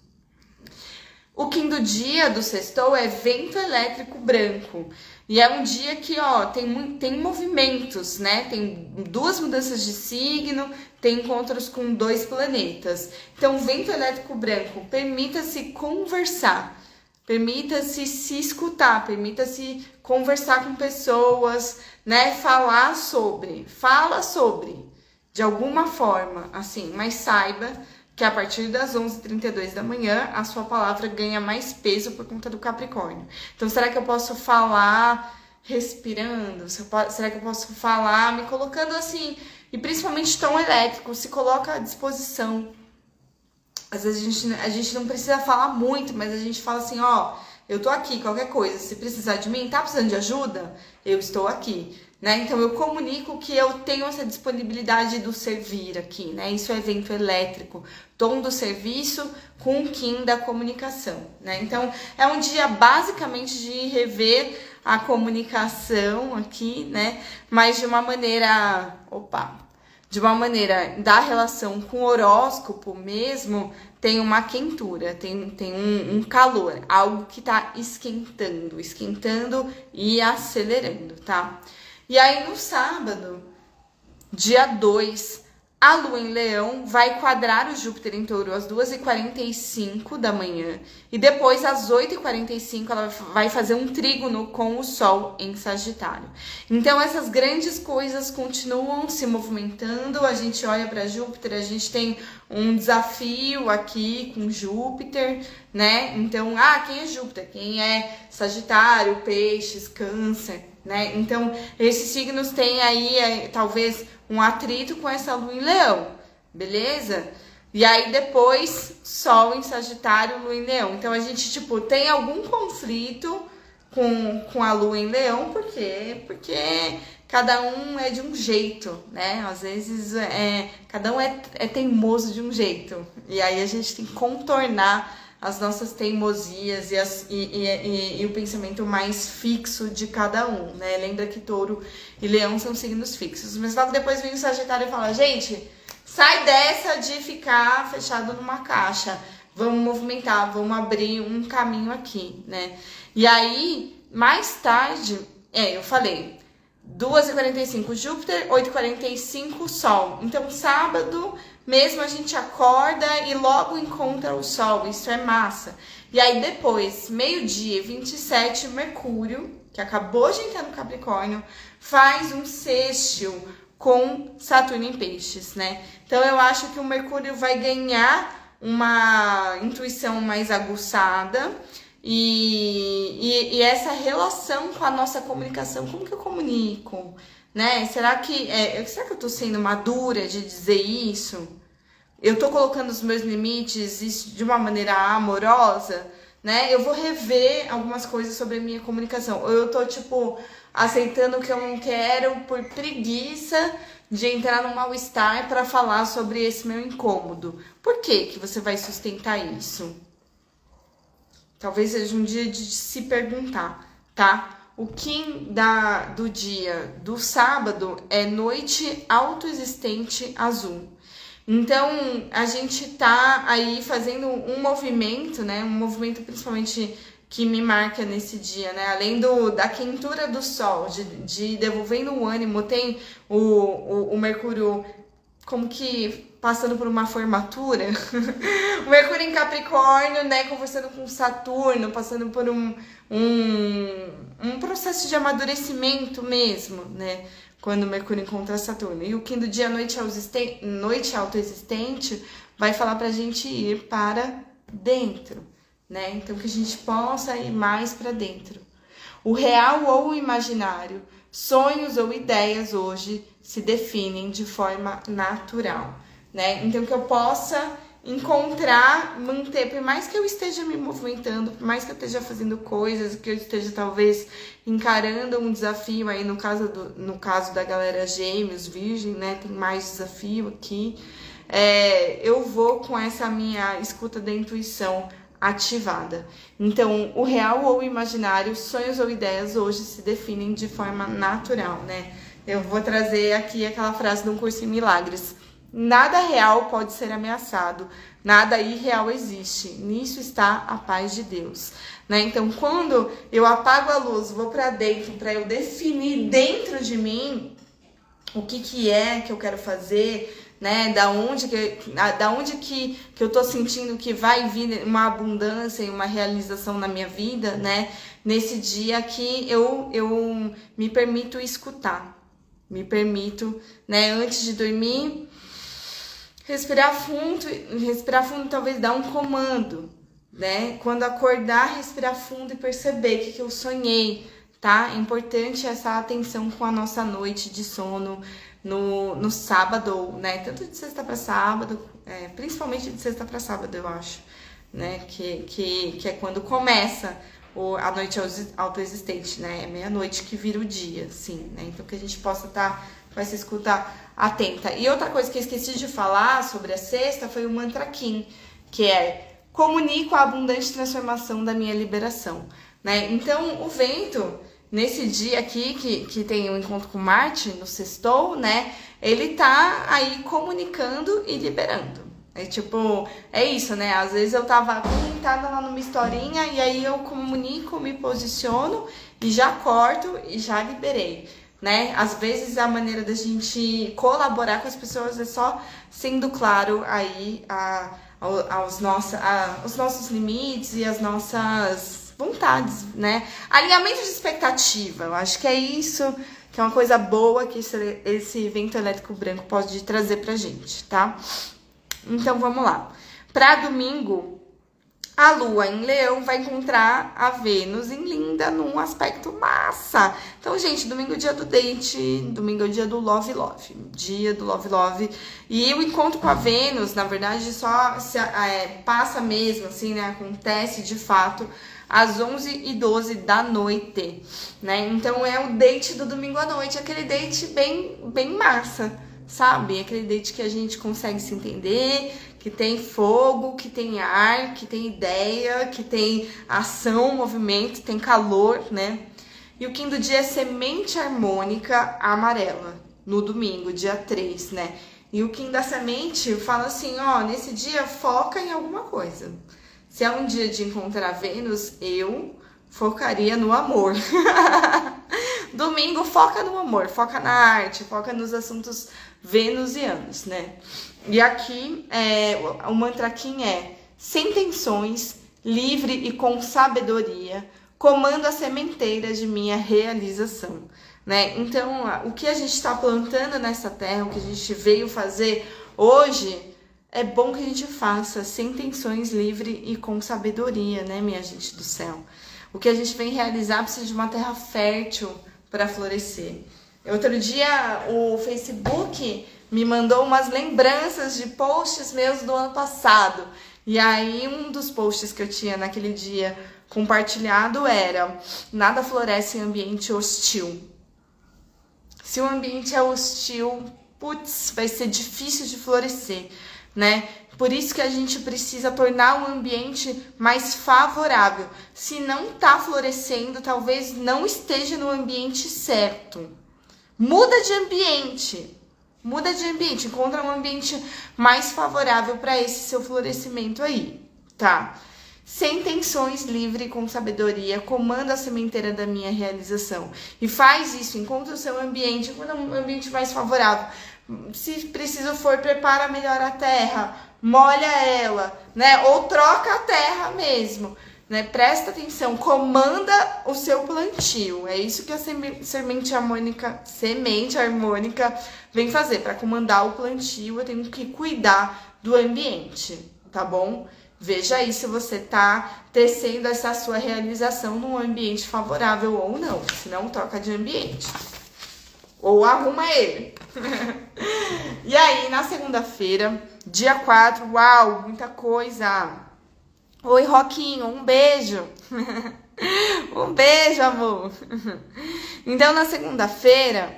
O quinto dia do sextou é vento elétrico branco. E é um dia que, ó, tem, tem movimentos, né? Tem duas mudanças de signo, tem encontros com dois planetas. Então, vento elétrico branco, permita-se conversar, permita-se se escutar, permita-se conversar com pessoas, né? Falar sobre, fala sobre, de alguma forma, assim, mas saiba que a partir das 11h32 da manhã a sua palavra ganha mais peso por conta do Capricórnio. Então, será que eu posso falar respirando? Será que eu posso falar me colocando assim? E principalmente tom elétrico, se coloca à disposição. Às vezes a gente, a gente não precisa falar muito, mas a gente fala assim: ó, eu tô aqui, qualquer coisa, se precisar de mim, tá precisando de ajuda? Eu estou aqui. Né? Então eu comunico que eu tenho essa disponibilidade do servir aqui, né? Isso é evento elétrico, tom do serviço com o Kim da comunicação, né? Então é um dia basicamente de rever a comunicação aqui, né? Mas de uma maneira, opa, de uma maneira da relação com o horóscopo mesmo, tem uma quentura, tem, tem um, um calor, algo que tá esquentando, esquentando e acelerando, tá? E aí no sábado, dia 2, a Lua em Leão vai quadrar o Júpiter em Touro às 2h45 da manhã. E depois, às 8h45, ela vai fazer um trígono com o Sol em Sagitário. Então, essas grandes coisas continuam se movimentando. A gente olha para Júpiter, a gente tem um desafio aqui com Júpiter, né? Então, ah, quem é Júpiter? Quem é Sagitário, Peixes, Câncer, né? Então, esses signos têm aí, é, talvez um atrito com essa lua em leão, beleza? E aí depois sol em Sagitário, lua em leão. Então a gente, tipo, tem algum conflito com, com a lua em leão, por quê? Porque cada um é de um jeito, né? Às vezes é, cada um é, é teimoso de um jeito. E aí a gente tem que contornar as nossas teimosias e, as, e, e, e, o pensamento mais fixo de cada um, né? Lembra que touro e leão são signos fixos. Mas logo depois vem o Sagitário e fala: gente, sai dessa de ficar fechado numa caixa. Vamos movimentar, vamos abrir um caminho aqui, né? E aí, mais tarde, é, eu falei, 2h45 Júpiter, 8h45 Sol. Então, sábado mesmo a gente acorda e logo encontra o Sol, isso é massa. E aí depois, meio-dia, 27, Mercúrio, que acabou de entrar no Capricórnio, faz um sextil com Saturno em Peixes, né? Então eu acho que o Mercúrio vai ganhar uma intuição mais aguçada e, e, e essa relação com a nossa comunicação, como que eu comunico? Né? Será que é, será que eu tô sendo madura de dizer isso? Eu tô colocando os meus limites de uma maneira amorosa, né? Eu vou rever algumas coisas sobre a minha comunicação. Ou eu tô tipo aceitando o que eu não quero por preguiça de entrar no mal-estar para falar sobre esse meu incômodo. Por que que você vai sustentar isso? Talvez seja um dia de se perguntar, tá? O Kim da, do dia do sábado é noite autoexistente azul. Então, a gente tá aí fazendo um movimento, né? Um movimento principalmente que me marca nesse dia, né? Além do, da quentura do sol, de, de devolvendo o ânimo, tem o, o, o Mercúrio como que passando por uma formatura. Mercúrio em Capricórnio, né? Conversando com Saturno, passando por um, um, um processo de amadurecimento mesmo, né? Quando Mercúrio encontra Saturno. E o do dia noite, noite autoexistente vai falar para a gente ir para dentro, né? Então que a gente possa ir mais para dentro. O real ou o imaginário, sonhos ou ideias hoje se definem de forma natural, né? Então que eu possa encontrar, manter, por mais que eu esteja me movimentando, por mais que eu esteja fazendo coisas, que eu esteja talvez encarando um desafio aí no caso do, no caso da galera gêmeos, virgem, né, tem mais desafio aqui, é, eu vou com essa minha escuta da intuição ativada. Então, o real ou o imaginário, sonhos ou ideias hoje se definem de forma natural, né? Eu vou trazer aqui aquela frase de um curso em milagres Nada real pode ser ameaçado, nada irreal existe. Nisso está a paz de Deus. Né? Então, quando eu apago a luz, vou para dentro para eu definir dentro de mim o que, que é que eu quero fazer, né? Da onde que, da onde que, que eu tô sentindo que vai vir uma abundância e uma realização na minha vida, né? Nesse dia que eu, eu me permito escutar, me permito, né? Antes de dormir, Respirar fundo, respirar fundo talvez dá um comando, né? Quando acordar, respirar fundo e perceber o que, que eu sonhei, tá? É importante essa atenção com a nossa noite de sono no, no sábado, né? Tanto de sexta para sábado, é, principalmente de sexta para sábado, eu acho, né? Que, que, que é quando começa o, a noite autoexistente, né? É meia-noite que vira o dia, sim, né? Então que a gente possa estar tá com essa escuta atenta. E outra coisa que eu esqueci de falar sobre a sexta foi o mantra Kim, que é comunico a abundante transformação da minha liberação. Né? Então, o vento, nesse dia aqui, que, que tem o um encontro com Marte, no sextou, né? Ele tá aí comunicando e liberando. É tipo, é isso, né? Às vezes eu tava comentada lá numa historinha e aí eu comunico, me posiciono e já corto e já liberei né? Às vezes a maneira da gente colaborar com as pessoas é só sendo claro aí a, aos, nossa, a, os nossos limites e as nossas vontades, né? Alinhamento de expectativa, eu acho que é isso que é uma coisa boa que esse, esse evento elétrico branco pode trazer pra gente, tá? Então vamos lá. Para domingo, a Lua em Leão vai encontrar a Vênus em Linda num aspecto massa. Então, gente, domingo é dia do date, domingo é dia do love love, dia do love love. E o encontro com a Vênus, na verdade, só se, é, passa mesmo, assim, né? Acontece de fato às 11 e 12 da noite, né? Então é o date do domingo à noite, aquele date bem, bem massa, sabe? Aquele date que a gente consegue se entender, que tem fogo, que tem ar, que tem ideia, que tem ação, movimento, tem calor, né? E o do dia é semente harmônica amarela, no domingo, dia 3, né? E o Kim da semente fala assim: ó, nesse dia foca em alguma coisa. Se é um dia de encontrar Vênus, eu focaria no amor. Domingo foca no amor, foca na arte, foca nos assuntos venusianos, né? E aqui é, o mantra Kim é sem tensões, livre e com sabedoria, comando a sementeira de minha realização. Né? Então, o que a gente está plantando nessa terra, o que a gente veio fazer hoje, é bom que a gente faça sem tensões, livre e com sabedoria, né, minha gente do céu? O que a gente vem realizar precisa de uma terra fértil para florescer. Outro dia, o Facebook me mandou umas lembranças de posts meus do ano passado. E aí, um dos posts que eu tinha naquele dia compartilhado era: nada floresce em ambiente hostil. Se o ambiente é hostil, putz, vai ser difícil de florescer, né? Por isso que a gente precisa tornar o ambiente mais favorável. Se não tá florescendo, talvez não esteja no ambiente certo. Muda de ambiente. Muda de ambiente, encontra um ambiente mais favorável para esse seu florescimento aí, tá? Sem tensões, livre com sabedoria, comanda a sementeira da minha realização. E faz isso, encontra o seu ambiente, encontra um ambiente mais favorável. Se preciso for, prepara melhor a terra, molha ela, né? Ou troca a terra mesmo né? Presta atenção, comanda o seu plantio. É isso que a semente harmônica, semente harmônica vem fazer. Para comandar o plantio, eu tenho que cuidar do ambiente, tá bom? Veja aí se você tá tecendo essa sua realização num ambiente favorável ou não. Se não, troca de ambiente. Ou arruma ele. e aí, na segunda-feira, dia 4, uau, muita coisa Oi, Roquinho, um beijo. um beijo, amor. então, na segunda-feira,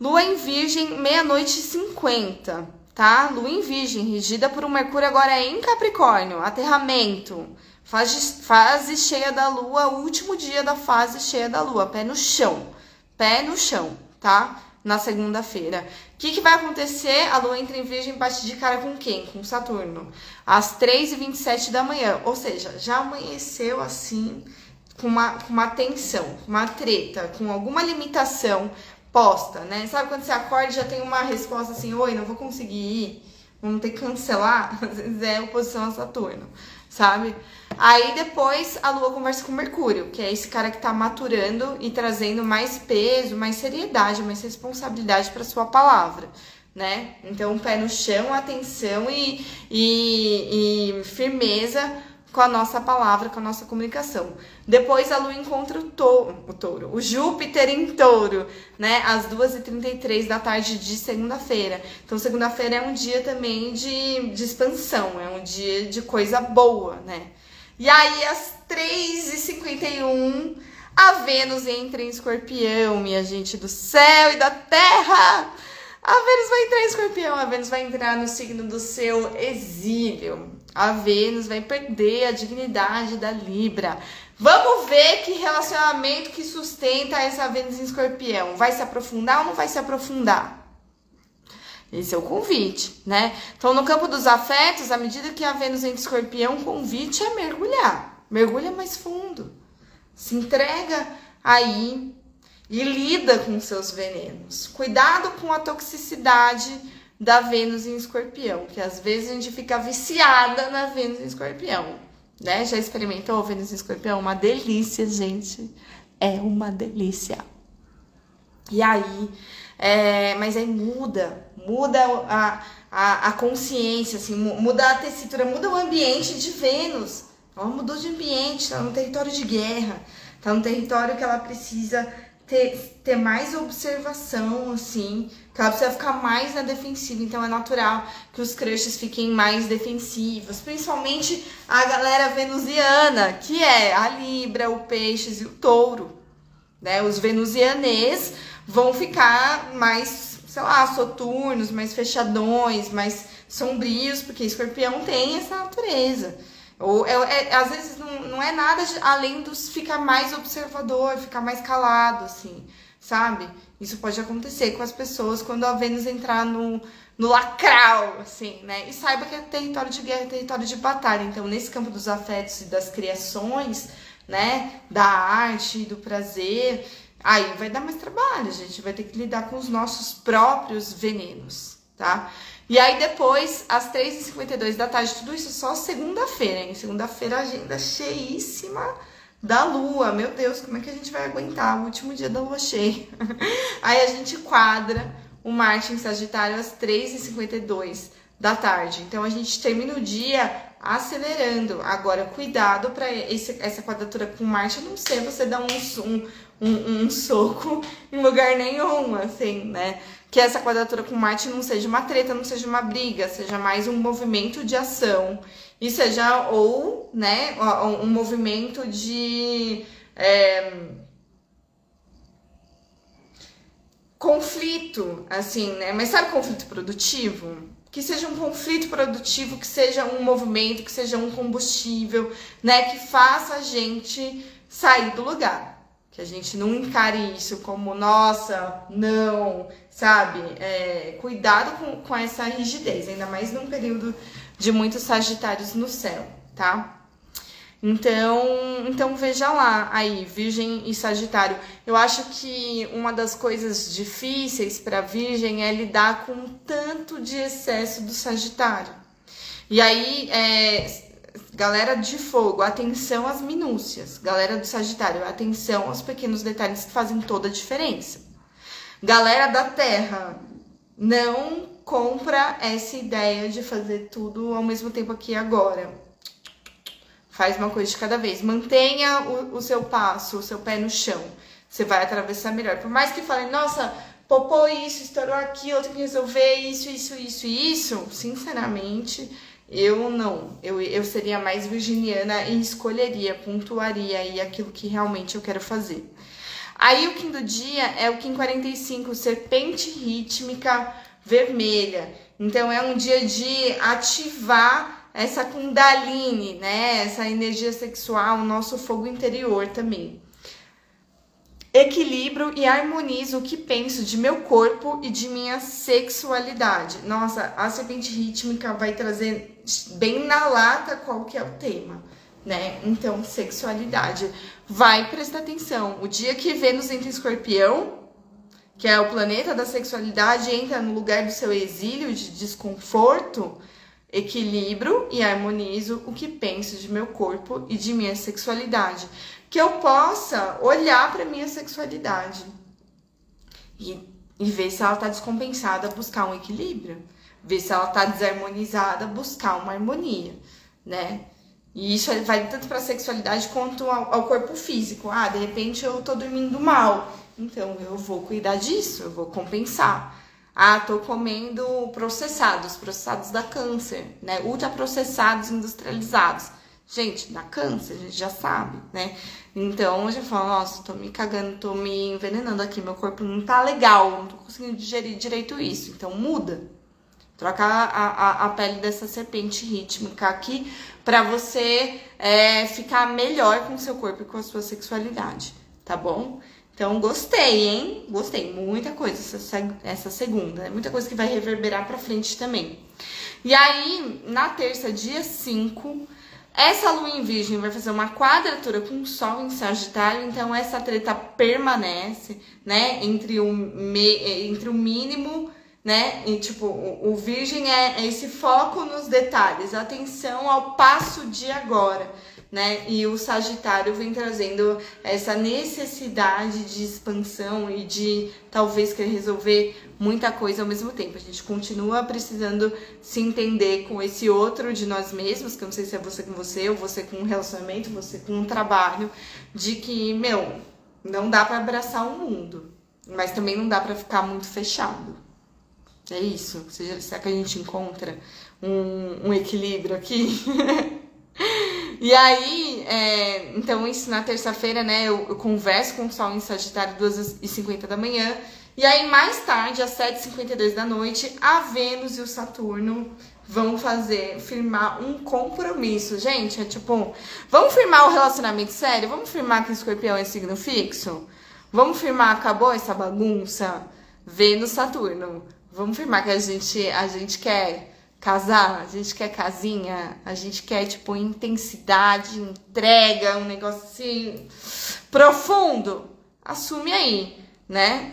Lua em Virgem, meia-noite e cinquenta, tá? Lua em Virgem, regida por um Mercúrio agora em Capricórnio, aterramento. Fase, fase cheia da Lua, último dia da fase cheia da Lua, pé no chão. Pé no chão, tá? na segunda-feira. Que, que vai acontecer? A lua entra em virgem bate de cara com quem? Com Saturno. Às 3h27 da manhã. Ou seja, já amanheceu assim, com uma, com uma tensão, uma treta, com alguma limitação posta, né? Sabe quando você acorda e já tem uma resposta assim, oi, não vou conseguir ir, vamos ter que cancelar? Às vezes é oposição a Saturno sabe? Aí depois a Lua conversa com Mercúrio, que é esse cara que tá maturando e trazendo mais peso, mais seriedade, mais responsabilidade para sua palavra, né? Então, pé no chão, atenção e, e, e firmeza com a nossa palavra, com a nossa comunicação. Depois a Lua encontra o touro, o, touro, o Júpiter em touro, né? Às 2h33 da tarde de segunda-feira. Então, segunda-feira é um dia também de, de expansão, é um dia de coisa boa, né? E aí, às 3h51, a Vênus entra em escorpião, minha gente do céu e da terra. A Vênus vai entrar em escorpião, a Vênus vai entrar no signo do seu exílio. A Vênus vai perder a dignidade da Libra. Vamos ver que relacionamento que sustenta essa Vênus em escorpião. Vai se aprofundar ou não vai se aprofundar? Esse é o convite, né? Então, no campo dos afetos, à medida que a Vênus entra em escorpião, o convite é mergulhar. Mergulha mais fundo. Se entrega aí e lida com seus venenos. Cuidado com a toxicidade da Vênus em Escorpião, que às vezes a gente fica viciada na Vênus em Escorpião, né? Já experimentou Vênus em Escorpião? Uma delícia, gente. É uma delícia. E aí, é, mas aí muda, muda a, a, a consciência, assim, muda a tessitura, muda o ambiente de Vênus. Ela mudou de ambiente, tá no território de guerra, tá no território que ela precisa ter, ter mais observação, assim, que ela precisa ficar mais na defensiva. Então é natural que os crushes fiquem mais defensivos, principalmente a galera venusiana, que é a Libra, o Peixes e o Touro. Né? Os venusianês vão ficar mais, sei lá, soturnos, mais fechadões, mais sombrios, porque escorpião tem essa natureza. Ou é, é, às vezes não, não é nada de, além dos ficar mais observador, ficar mais calado, assim, sabe? Isso pode acontecer com as pessoas quando a Vênus entrar no, no lacral, assim, né? E saiba que é território de guerra, é território de batalha. Então, nesse campo dos afetos e das criações, né? Da arte, do prazer, aí vai dar mais trabalho, a gente vai ter que lidar com os nossos próprios venenos, tá? E aí depois, às 3h52 da tarde, tudo isso só segunda-feira, hein? Segunda-feira, agenda cheíssima da lua. Meu Deus, como é que a gente vai aguentar o último dia da lua cheia? aí a gente quadra o Marte em Sagitário às 3h52 da tarde. Então a gente termina o dia acelerando. Agora, cuidado para essa quadratura com Marte não ser você dar um, um, um, um soco em lugar nenhum, assim, né? que essa quadratura com Marte não seja uma treta, não seja uma briga, seja mais um movimento de ação e seja ou, né, um movimento de é, conflito, assim, né? Mas sabe conflito produtivo? Que seja um conflito produtivo, que seja um movimento, que seja um combustível, né? Que faça a gente sair do lugar que a gente não encare isso como, nossa, não, sabe? É, cuidado com, com essa rigidez, ainda mais num período de muitos sagitários no céu, tá? Então, então veja lá aí, Virgem e Sagitário. Eu acho que uma das coisas difíceis para Virgem é lidar com tanto de excesso do Sagitário. E aí, é, Galera de fogo, atenção às minúcias. Galera do Sagitário, atenção aos pequenos detalhes que fazem toda a diferença. Galera da Terra, não compra essa ideia de fazer tudo ao mesmo tempo aqui e agora. Faz uma coisa de cada vez. Mantenha o, o seu passo, o seu pé no chão. Você vai atravessar melhor. Por mais que falem, nossa, popou isso, estourou aquilo, tenho que resolver isso, isso, isso isso. Sinceramente, eu não, eu, eu seria mais virginiana e escolheria, pontuaria aí aquilo que realmente eu quero fazer. Aí o do dia é o Kim 45, serpente rítmica vermelha. Então é um dia de ativar essa kundalini, né? Essa energia sexual, o nosso fogo interior também equilibro e harmonizo o que penso de meu corpo e de minha sexualidade. Nossa, a serpente rítmica vai trazer bem na lata qual que é o tema, né? Então, sexualidade. Vai prestar atenção. O dia que Vênus entra em escorpião, que é o planeta da sexualidade, entra no lugar do seu exílio de desconforto, equilibro e harmonizo o que penso de meu corpo e de minha sexualidade que eu possa olhar para minha sexualidade e, e ver se ela está descompensada, buscar um equilíbrio, ver se ela está desarmonizada, buscar uma harmonia, né? E isso vai tanto para a sexualidade quanto ao, ao, corpo físico. Ah, de repente eu tô dormindo mal, então eu vou cuidar disso, eu vou compensar. Ah, tô comendo processados, processados da câncer, né? Ultraprocessados, industrializados. Gente, dá câncer, a gente já sabe, né? Então eu já falo, nossa, tô me cagando, tô me envenenando aqui, meu corpo não tá legal, não tô conseguindo digerir direito isso. Então muda. Troca a, a, a pele dessa serpente rítmica aqui para você é, ficar melhor com o seu corpo e com a sua sexualidade, tá bom? Então gostei, hein? Gostei. Muita coisa essa, essa segunda, né? muita coisa que vai reverberar pra frente também. E aí, na terça, dia 5, Essa lua em virgem vai fazer uma quadratura com o sol em Sagitário, então essa treta permanece, né? Entre o, me, entre o mínimo, né? E tipo, o, virgem é, é esse foco nos detalhes, atenção ao passo de agora né? E o Sagitário vem trazendo essa necessidade de expansão e de talvez querer resolver muita coisa ao mesmo tempo. A gente continua precisando se entender com esse outro de nós mesmos, que eu não sei se é você com você, ou você com um relacionamento, você com um trabalho, de que, meu, não dá para abraçar o mundo, mas também não dá para ficar muito fechado. É isso. Será que a gente encontra um, um equilíbrio aqui? E aí, é, então isso na terça-feira, né, eu, eu, converso com o Sol em Sagitário 2h50 da manhã. E aí, mais tarde, às 7h52 da noite, a Vênus e o Saturno vão fazer, firmar um compromisso. Gente, é tipo, vamos firmar o relacionamento sério? Vamos firmar que o escorpião é signo fixo? Vamos firmar, acabou essa bagunça? Vênus, Saturno. Vamos firmar que a gente, a gente quer casar, a gente quer casinha, a gente quer, tipo, intensidade, entrega, um negócio assim profundo. Assume aí, né?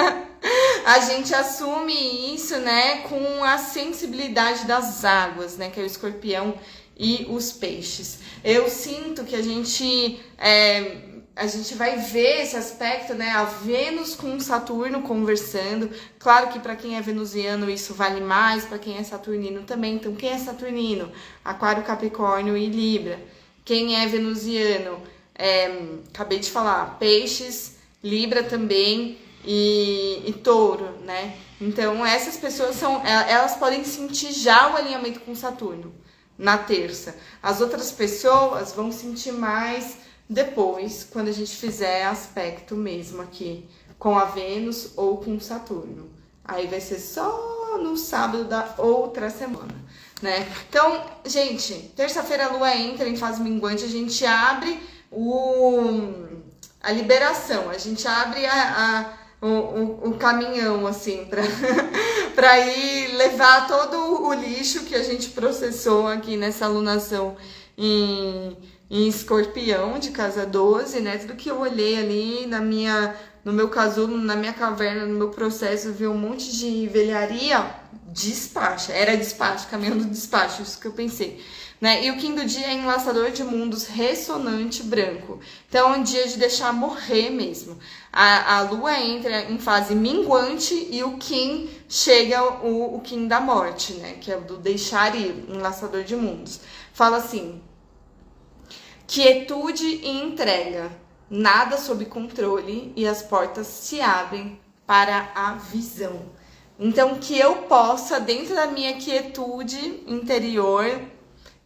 a gente assume isso, né, com a sensibilidade das águas, né, que é o escorpião e os peixes. Eu sinto que a gente é, a gente vai ver esse aspecto, né? A Vênus com Saturno conversando. Claro que para quem é venusiano isso vale mais, para quem é saturnino também. Então, quem é saturnino? Aquário, Capricórnio e Libra. Quem é venusiano? É, acabei de falar, Peixes, Libra também e, e Touro, né? Então, essas pessoas são, é, elas podem sentir já o alinhamento com Saturno na terça. As outras pessoas vão sentir mais depois, quando a gente fizer aspecto mesmo aqui com a Vênus ou com Saturno. Aí vai ser só no sábado da outra semana, né? Então, gente, terça-feira a lua entra em fase minguante, a gente abre o a liberação, a gente abre a, a o, o, o, caminhão, assim, para ir levar todo o lixo que a gente processou aqui nessa alunação em em escorpião de casa 12, né? Tudo que eu olhei ali na minha, no meu casulo, na minha caverna, no meu processo, vi um monte de velharia, despacha. Era despacho, caminhão do despacho, isso que eu pensei. Né? E o Kim do dia é enlaçador de mundos ressonante branco. Então é um dia de deixar morrer mesmo. A, a lua entra em fase minguante e o Kim chega o, o Kim da morte, né? Que é do deixar ir, enlaçador de mundos. Fala assim: Quietude e entrega, nada sob controle e as portas se abrem para a visão. Então, que eu possa, dentro da minha quietude interior,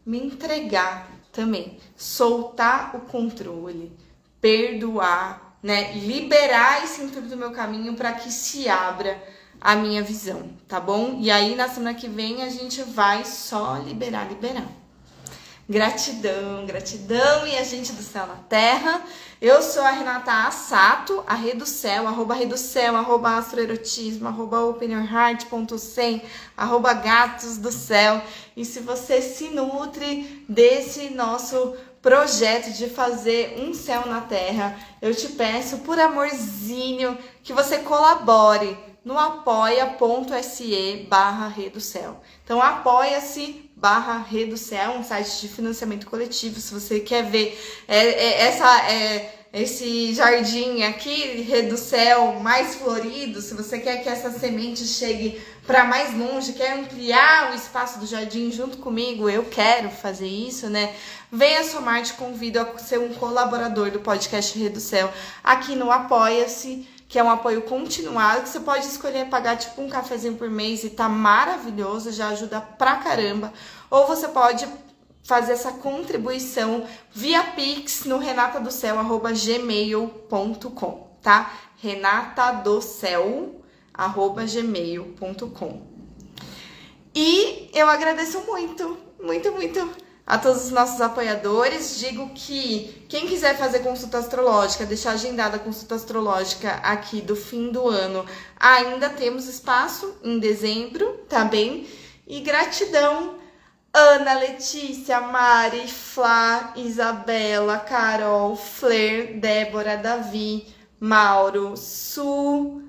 me entregar também, soltar o controle, perdoar, né? Liberar esse intuito do meu caminho para que se abra a minha visão, tá bom? E aí na semana que vem a gente vai só liberar, liberar. Gratidão, gratidão, minha gente do céu na terra. Eu sou a Renata Assato, a Rede do Céu, arroba Rede do Céu, arroba astroerotismo, arroba openyourheart.100, arroba gatos do céu. E se você se nutre desse nosso projeto de fazer um céu na terra, eu te peço, por amorzinho, que você colabore no apoia.se barra Rede do Céu. Então apoia-se barra Reducel, um site de financiamento coletivo. Se você quer ver é, é, essa, é, esse jardim aqui, Reducel, mais florido, se você quer que essa semente chegue para mais longe, quer ampliar o espaço do jardim junto comigo, eu quero fazer isso, né? Venha somar, te convido a ser um colaborador do podcast Reducel aqui no Apoia-se que é um apoio continuado, que você pode escolher pagar tipo um cafezinho por mês e tá maravilhoso, já ajuda pra caramba. Ou você pode fazer essa contribuição via Pix no renatadocel@gmail.com, tá? renatadocel@gmail.com. E eu agradeço muito, muito, muito a todos os nossos apoiadores. Digo que quem quiser fazer consulta astrológica, deixar agendada a consulta astrológica aqui do fim do ano, ainda temos espaço em dezembro, tá bem? E gratidão Ana, Letícia, Mari, Flá, Isabela, Carol, Fler, Débora, Davi, Mauro, Su,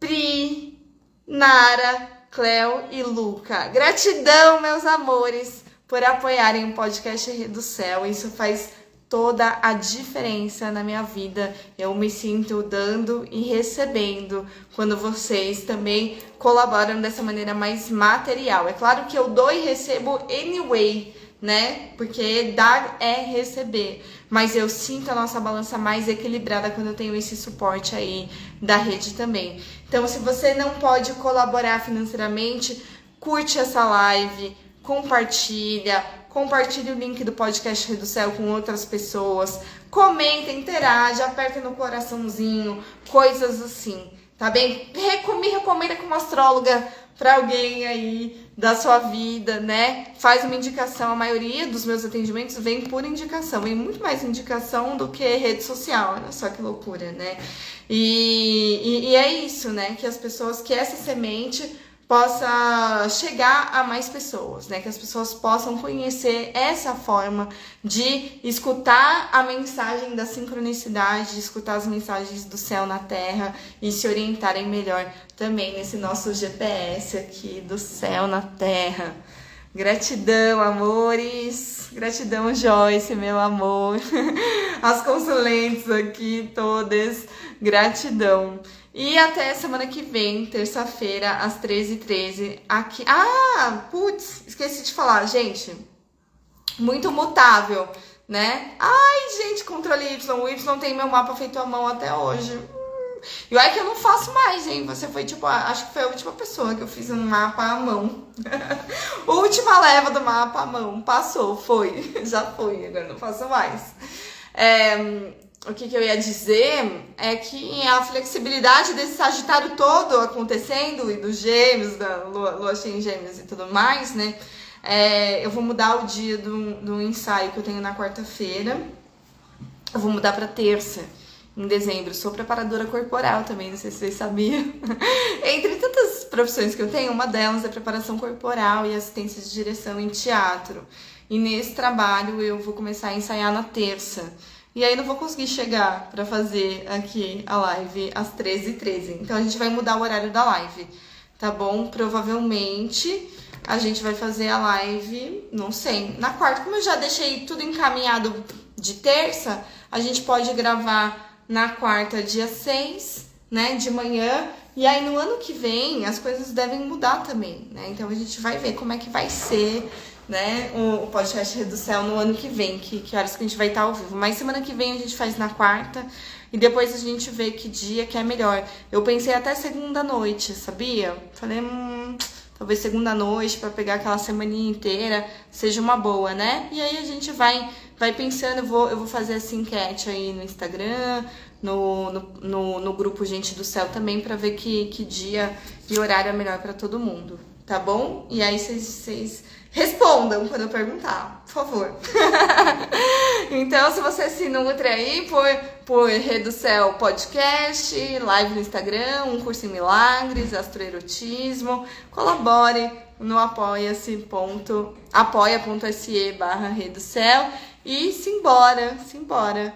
Pri, Nara, Cleo e Luca. Gratidão, meus amores, por apoiarem o podcast do Céu. Isso faz toda a diferença na minha vida. Eu me sinto dando e recebendo quando vocês também colaboram dessa maneira mais material. É claro que eu dou e recebo anyway, né? Porque dar é receber. Mas eu sinto a nossa balança mais equilibrada quando eu tenho esse suporte aí da rede também. Então, se você não pode colaborar financeiramente, curte essa live, compartilha, compartilhe o link do podcast Rei do Céu com outras pessoas, comenta, interage, aperta no coraçãozinho, coisas assim, tá bem? Me recomenda como astróloga para alguém aí da sua vida, né? Faz uma indicação. A maioria dos meus atendimentos vem por indicação, vem muito mais indicação do que rede social. Olha só que loucura, né? E, e, e é isso, né? Que as pessoas, que essa semente possa chegar a mais pessoas, né? Que as pessoas possam conhecer essa forma de escutar a mensagem da sincronicidade, de escutar as mensagens do céu na terra e se orientarem melhor também nesse nosso GPS aqui do céu na terra. Gratidão, amores. Gratidão, Joyce, meu amor. As consulentes aqui todas. Gratidão. E até semana que vem, terça-feira, às 13h13, aqui. Ah, putz, esqueci de falar, gente. Muito mutável, né? Ai, gente, controle Y. O Y tem meu mapa feito à mão até hoje. E olha que eu não faço mais, hein? Você foi, tipo, acho que foi a última pessoa que eu fiz um mapa à mão. última leva do mapa à mão. Passou, foi. Já foi, agora não faço mais. É, o que, que, eu ia dizer é que a flexibilidade desse Sagitário todo acontecendo e dos gêmeos, da lua, lua cheia em gêmeos e tudo mais, né? É, eu vou mudar o dia do, do ensaio que eu tenho na quarta-feira. Eu vou mudar para terça, em dezembro. Sou preparadora corporal também, não sei se vocês sabiam. Entre tantas profissões que eu tenho, uma delas é preparação corporal e assistência de direção em teatro. E nesse trabalho eu vou começar a ensaiar na terça. E aí não vou conseguir chegar para fazer aqui a live às 13h13. 13. Então a gente vai mudar o horário da live, tá bom? Provavelmente a gente vai fazer a live, não sei, na quarta. Como eu já deixei tudo encaminhado de terça, a gente pode gravar na quarta, dia 6, né, de manhã. E aí no ano que vem as coisas devem mudar também, né? Então a gente vai ver como é que vai ser né, o, podcast do Céu no ano que vem, que, que horas que a gente vai estar ao vivo. Mas semana que vem a gente faz na quarta e depois a gente vê que dia que é melhor. Eu pensei até segunda noite, sabia? Falei, hum, talvez segunda noite para pegar aquela semana inteira seja uma boa, né? E aí a gente vai vai pensando, eu vou, eu vou fazer essa enquete aí no Instagram, no, no, no, no grupo Gente do Céu também, para ver que, que dia e horário é melhor para todo mundo, tá bom? E aí vocês Respondam quando eu perguntar, por favor. então, se você se nutre aí por, por Reducel Podcast, live no Instagram, um curso em milagres, astroerotismo, colabore no apoia-se apoia.se barra Reducel e simbora, simbora.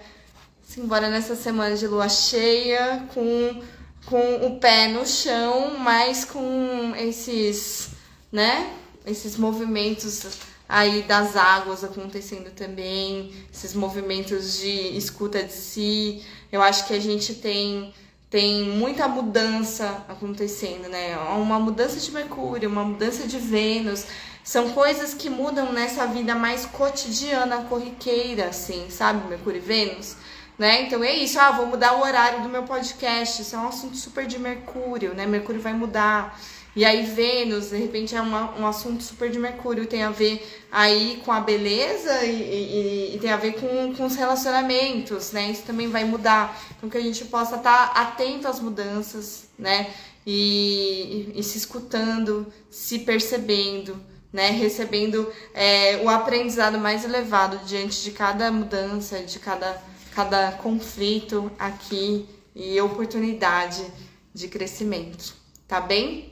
Simbora nessa semana de lua cheia com, com o pé no chão, mas com esses, né? Esses movimentos aí das águas acontecendo também, esses movimentos de escuta de si. Eu acho que a gente tem tem muita mudança acontecendo, né? Uma mudança de Mercúrio, uma mudança de Vênus. São coisas que mudam nessa vida mais cotidiana, corriqueira, assim, sabe? Mercúrio e Vênus. Né? Então é isso, ah, vou mudar o horário do meu podcast. Isso é um assunto super de Mercúrio, né? Mercúrio vai mudar. E aí Vênus, de repente, é uma, um assunto super de Mercúrio, tem a ver aí com a beleza e, e, e, tem a ver com, com os relacionamentos, né? Isso também vai mudar. Então que a gente possa estar atento às mudanças, né? E, e, se escutando, se percebendo, né? Recebendo é, o aprendizado mais elevado diante de cada mudança, de cada, cada conflito aqui e oportunidade de crescimento. Tá bem?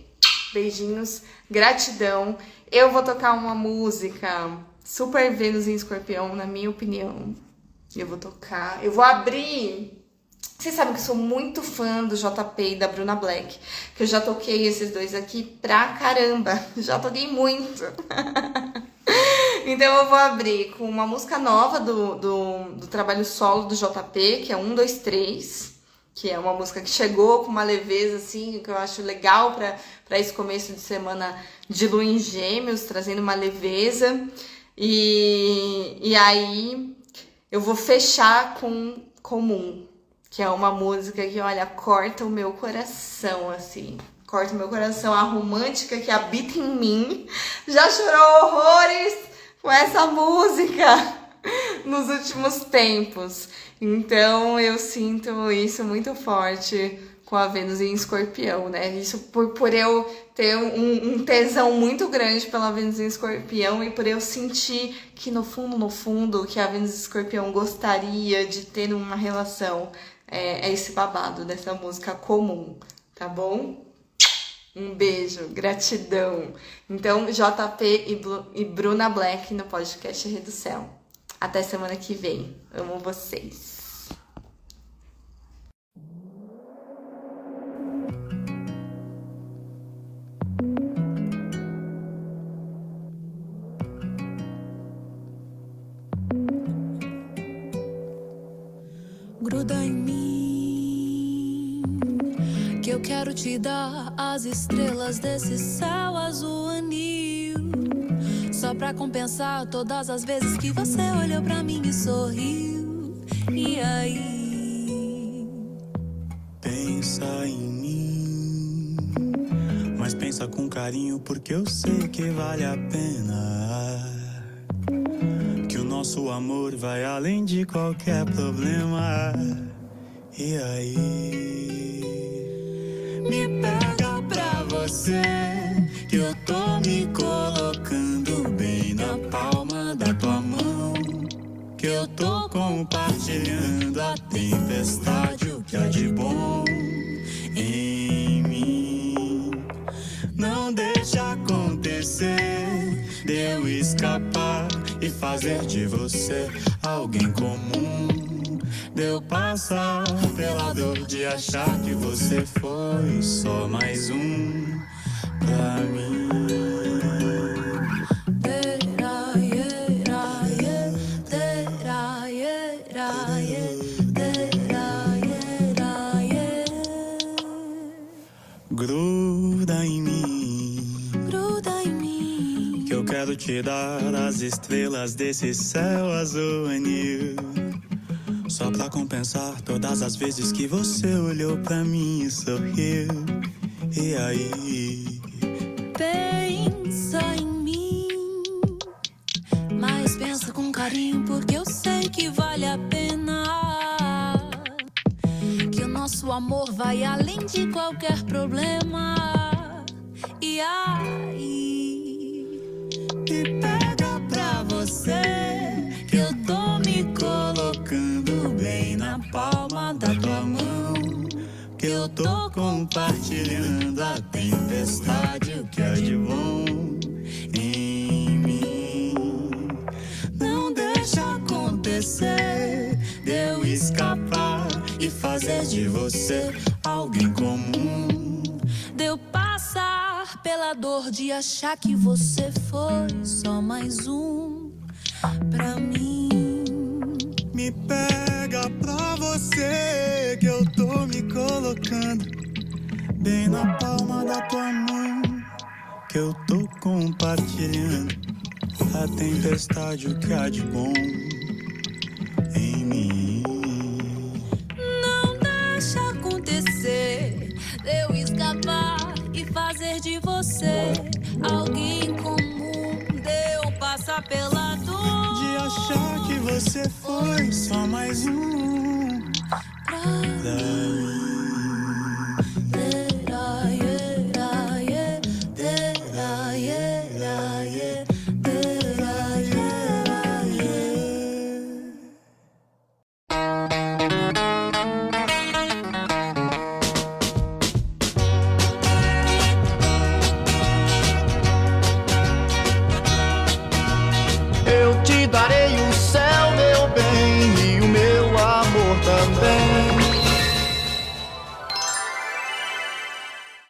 Beijinhos, gratidão. Eu vou tocar uma música super Vênus em Escorpião, na minha opinião. Eu vou tocar. Eu vou abrir. Vocês sabem que eu sou muito fã do JP e da Bruna Black. Que eu já toquei esses dois aqui pra caramba. Já toquei muito. então eu vou abrir com uma música nova do, do, do trabalho solo do JP, que é 1, 2, 3 que é uma música que chegou com uma leveza, assim, que eu acho legal para esse começo de semana de lua em gêmeos, trazendo uma leveza. E, e aí eu vou fechar com Comum, que é uma música que, olha, corta o meu coração, assim. Corta o meu coração, a romântica que habita em mim. Já chorou horrores com essa música nos últimos tempos. Então eu sinto isso muito forte com a Vênus em escorpião, né? Isso por, por eu ter um, um, tesão muito grande pela Vênus em escorpião e por eu sentir que no fundo, no fundo, que a Vênus em escorpião gostaria de ter uma relação. É, é esse babado dessa música comum, tá bom? Um beijo, gratidão. Então, JP e, Blu, e Bruna Black no podcast Redução. Até semana que vem. Amo vocês. Gruda em mim, que eu quero te dar as estrelas desse céu azul anil. Só pra compensar todas as vezes que você olhou pra mim e sorriu. E aí? Pensa em mim, mas pensa com carinho porque eu sei que vale a pena. Que o nosso amor vai além de qualquer problema. E aí? Me pega pra você, tô compartilhando a tempestade, o que há de bom em mim. Não deixa acontecer, de eu escapar e fazer de você alguém comum. Deu passar pela dor de achar que você foi só mais um pra mim. Gruda em mim. Gruda em mim. Que eu quero te dar as estrelas desse céu azul anil. Só pra compensar todas as vezes que você olhou pra mim e sorriu. E aí? Pensa em mim. Mas pensa com carinho, porque eu sei que vale amor vai além de qualquer problema. E aí? Me pega pra você, que eu tô me colocando bem na palma da tua mão. Que eu tô compartilhando a tempestade, o que é de bom em mim. Não deixa acontecer, escapar e fazer de você alguém comum. Deu passar pela dor de achar que você foi só mais um pra mim. Me pega pra você que eu tô me colocando bem na palma da tua mão. Que eu tô compartilhando a tempestade, o que há de bom em mim. Fazer de você alguém comum. Deu passar pela dor de achar que você foi só mais um pra mim.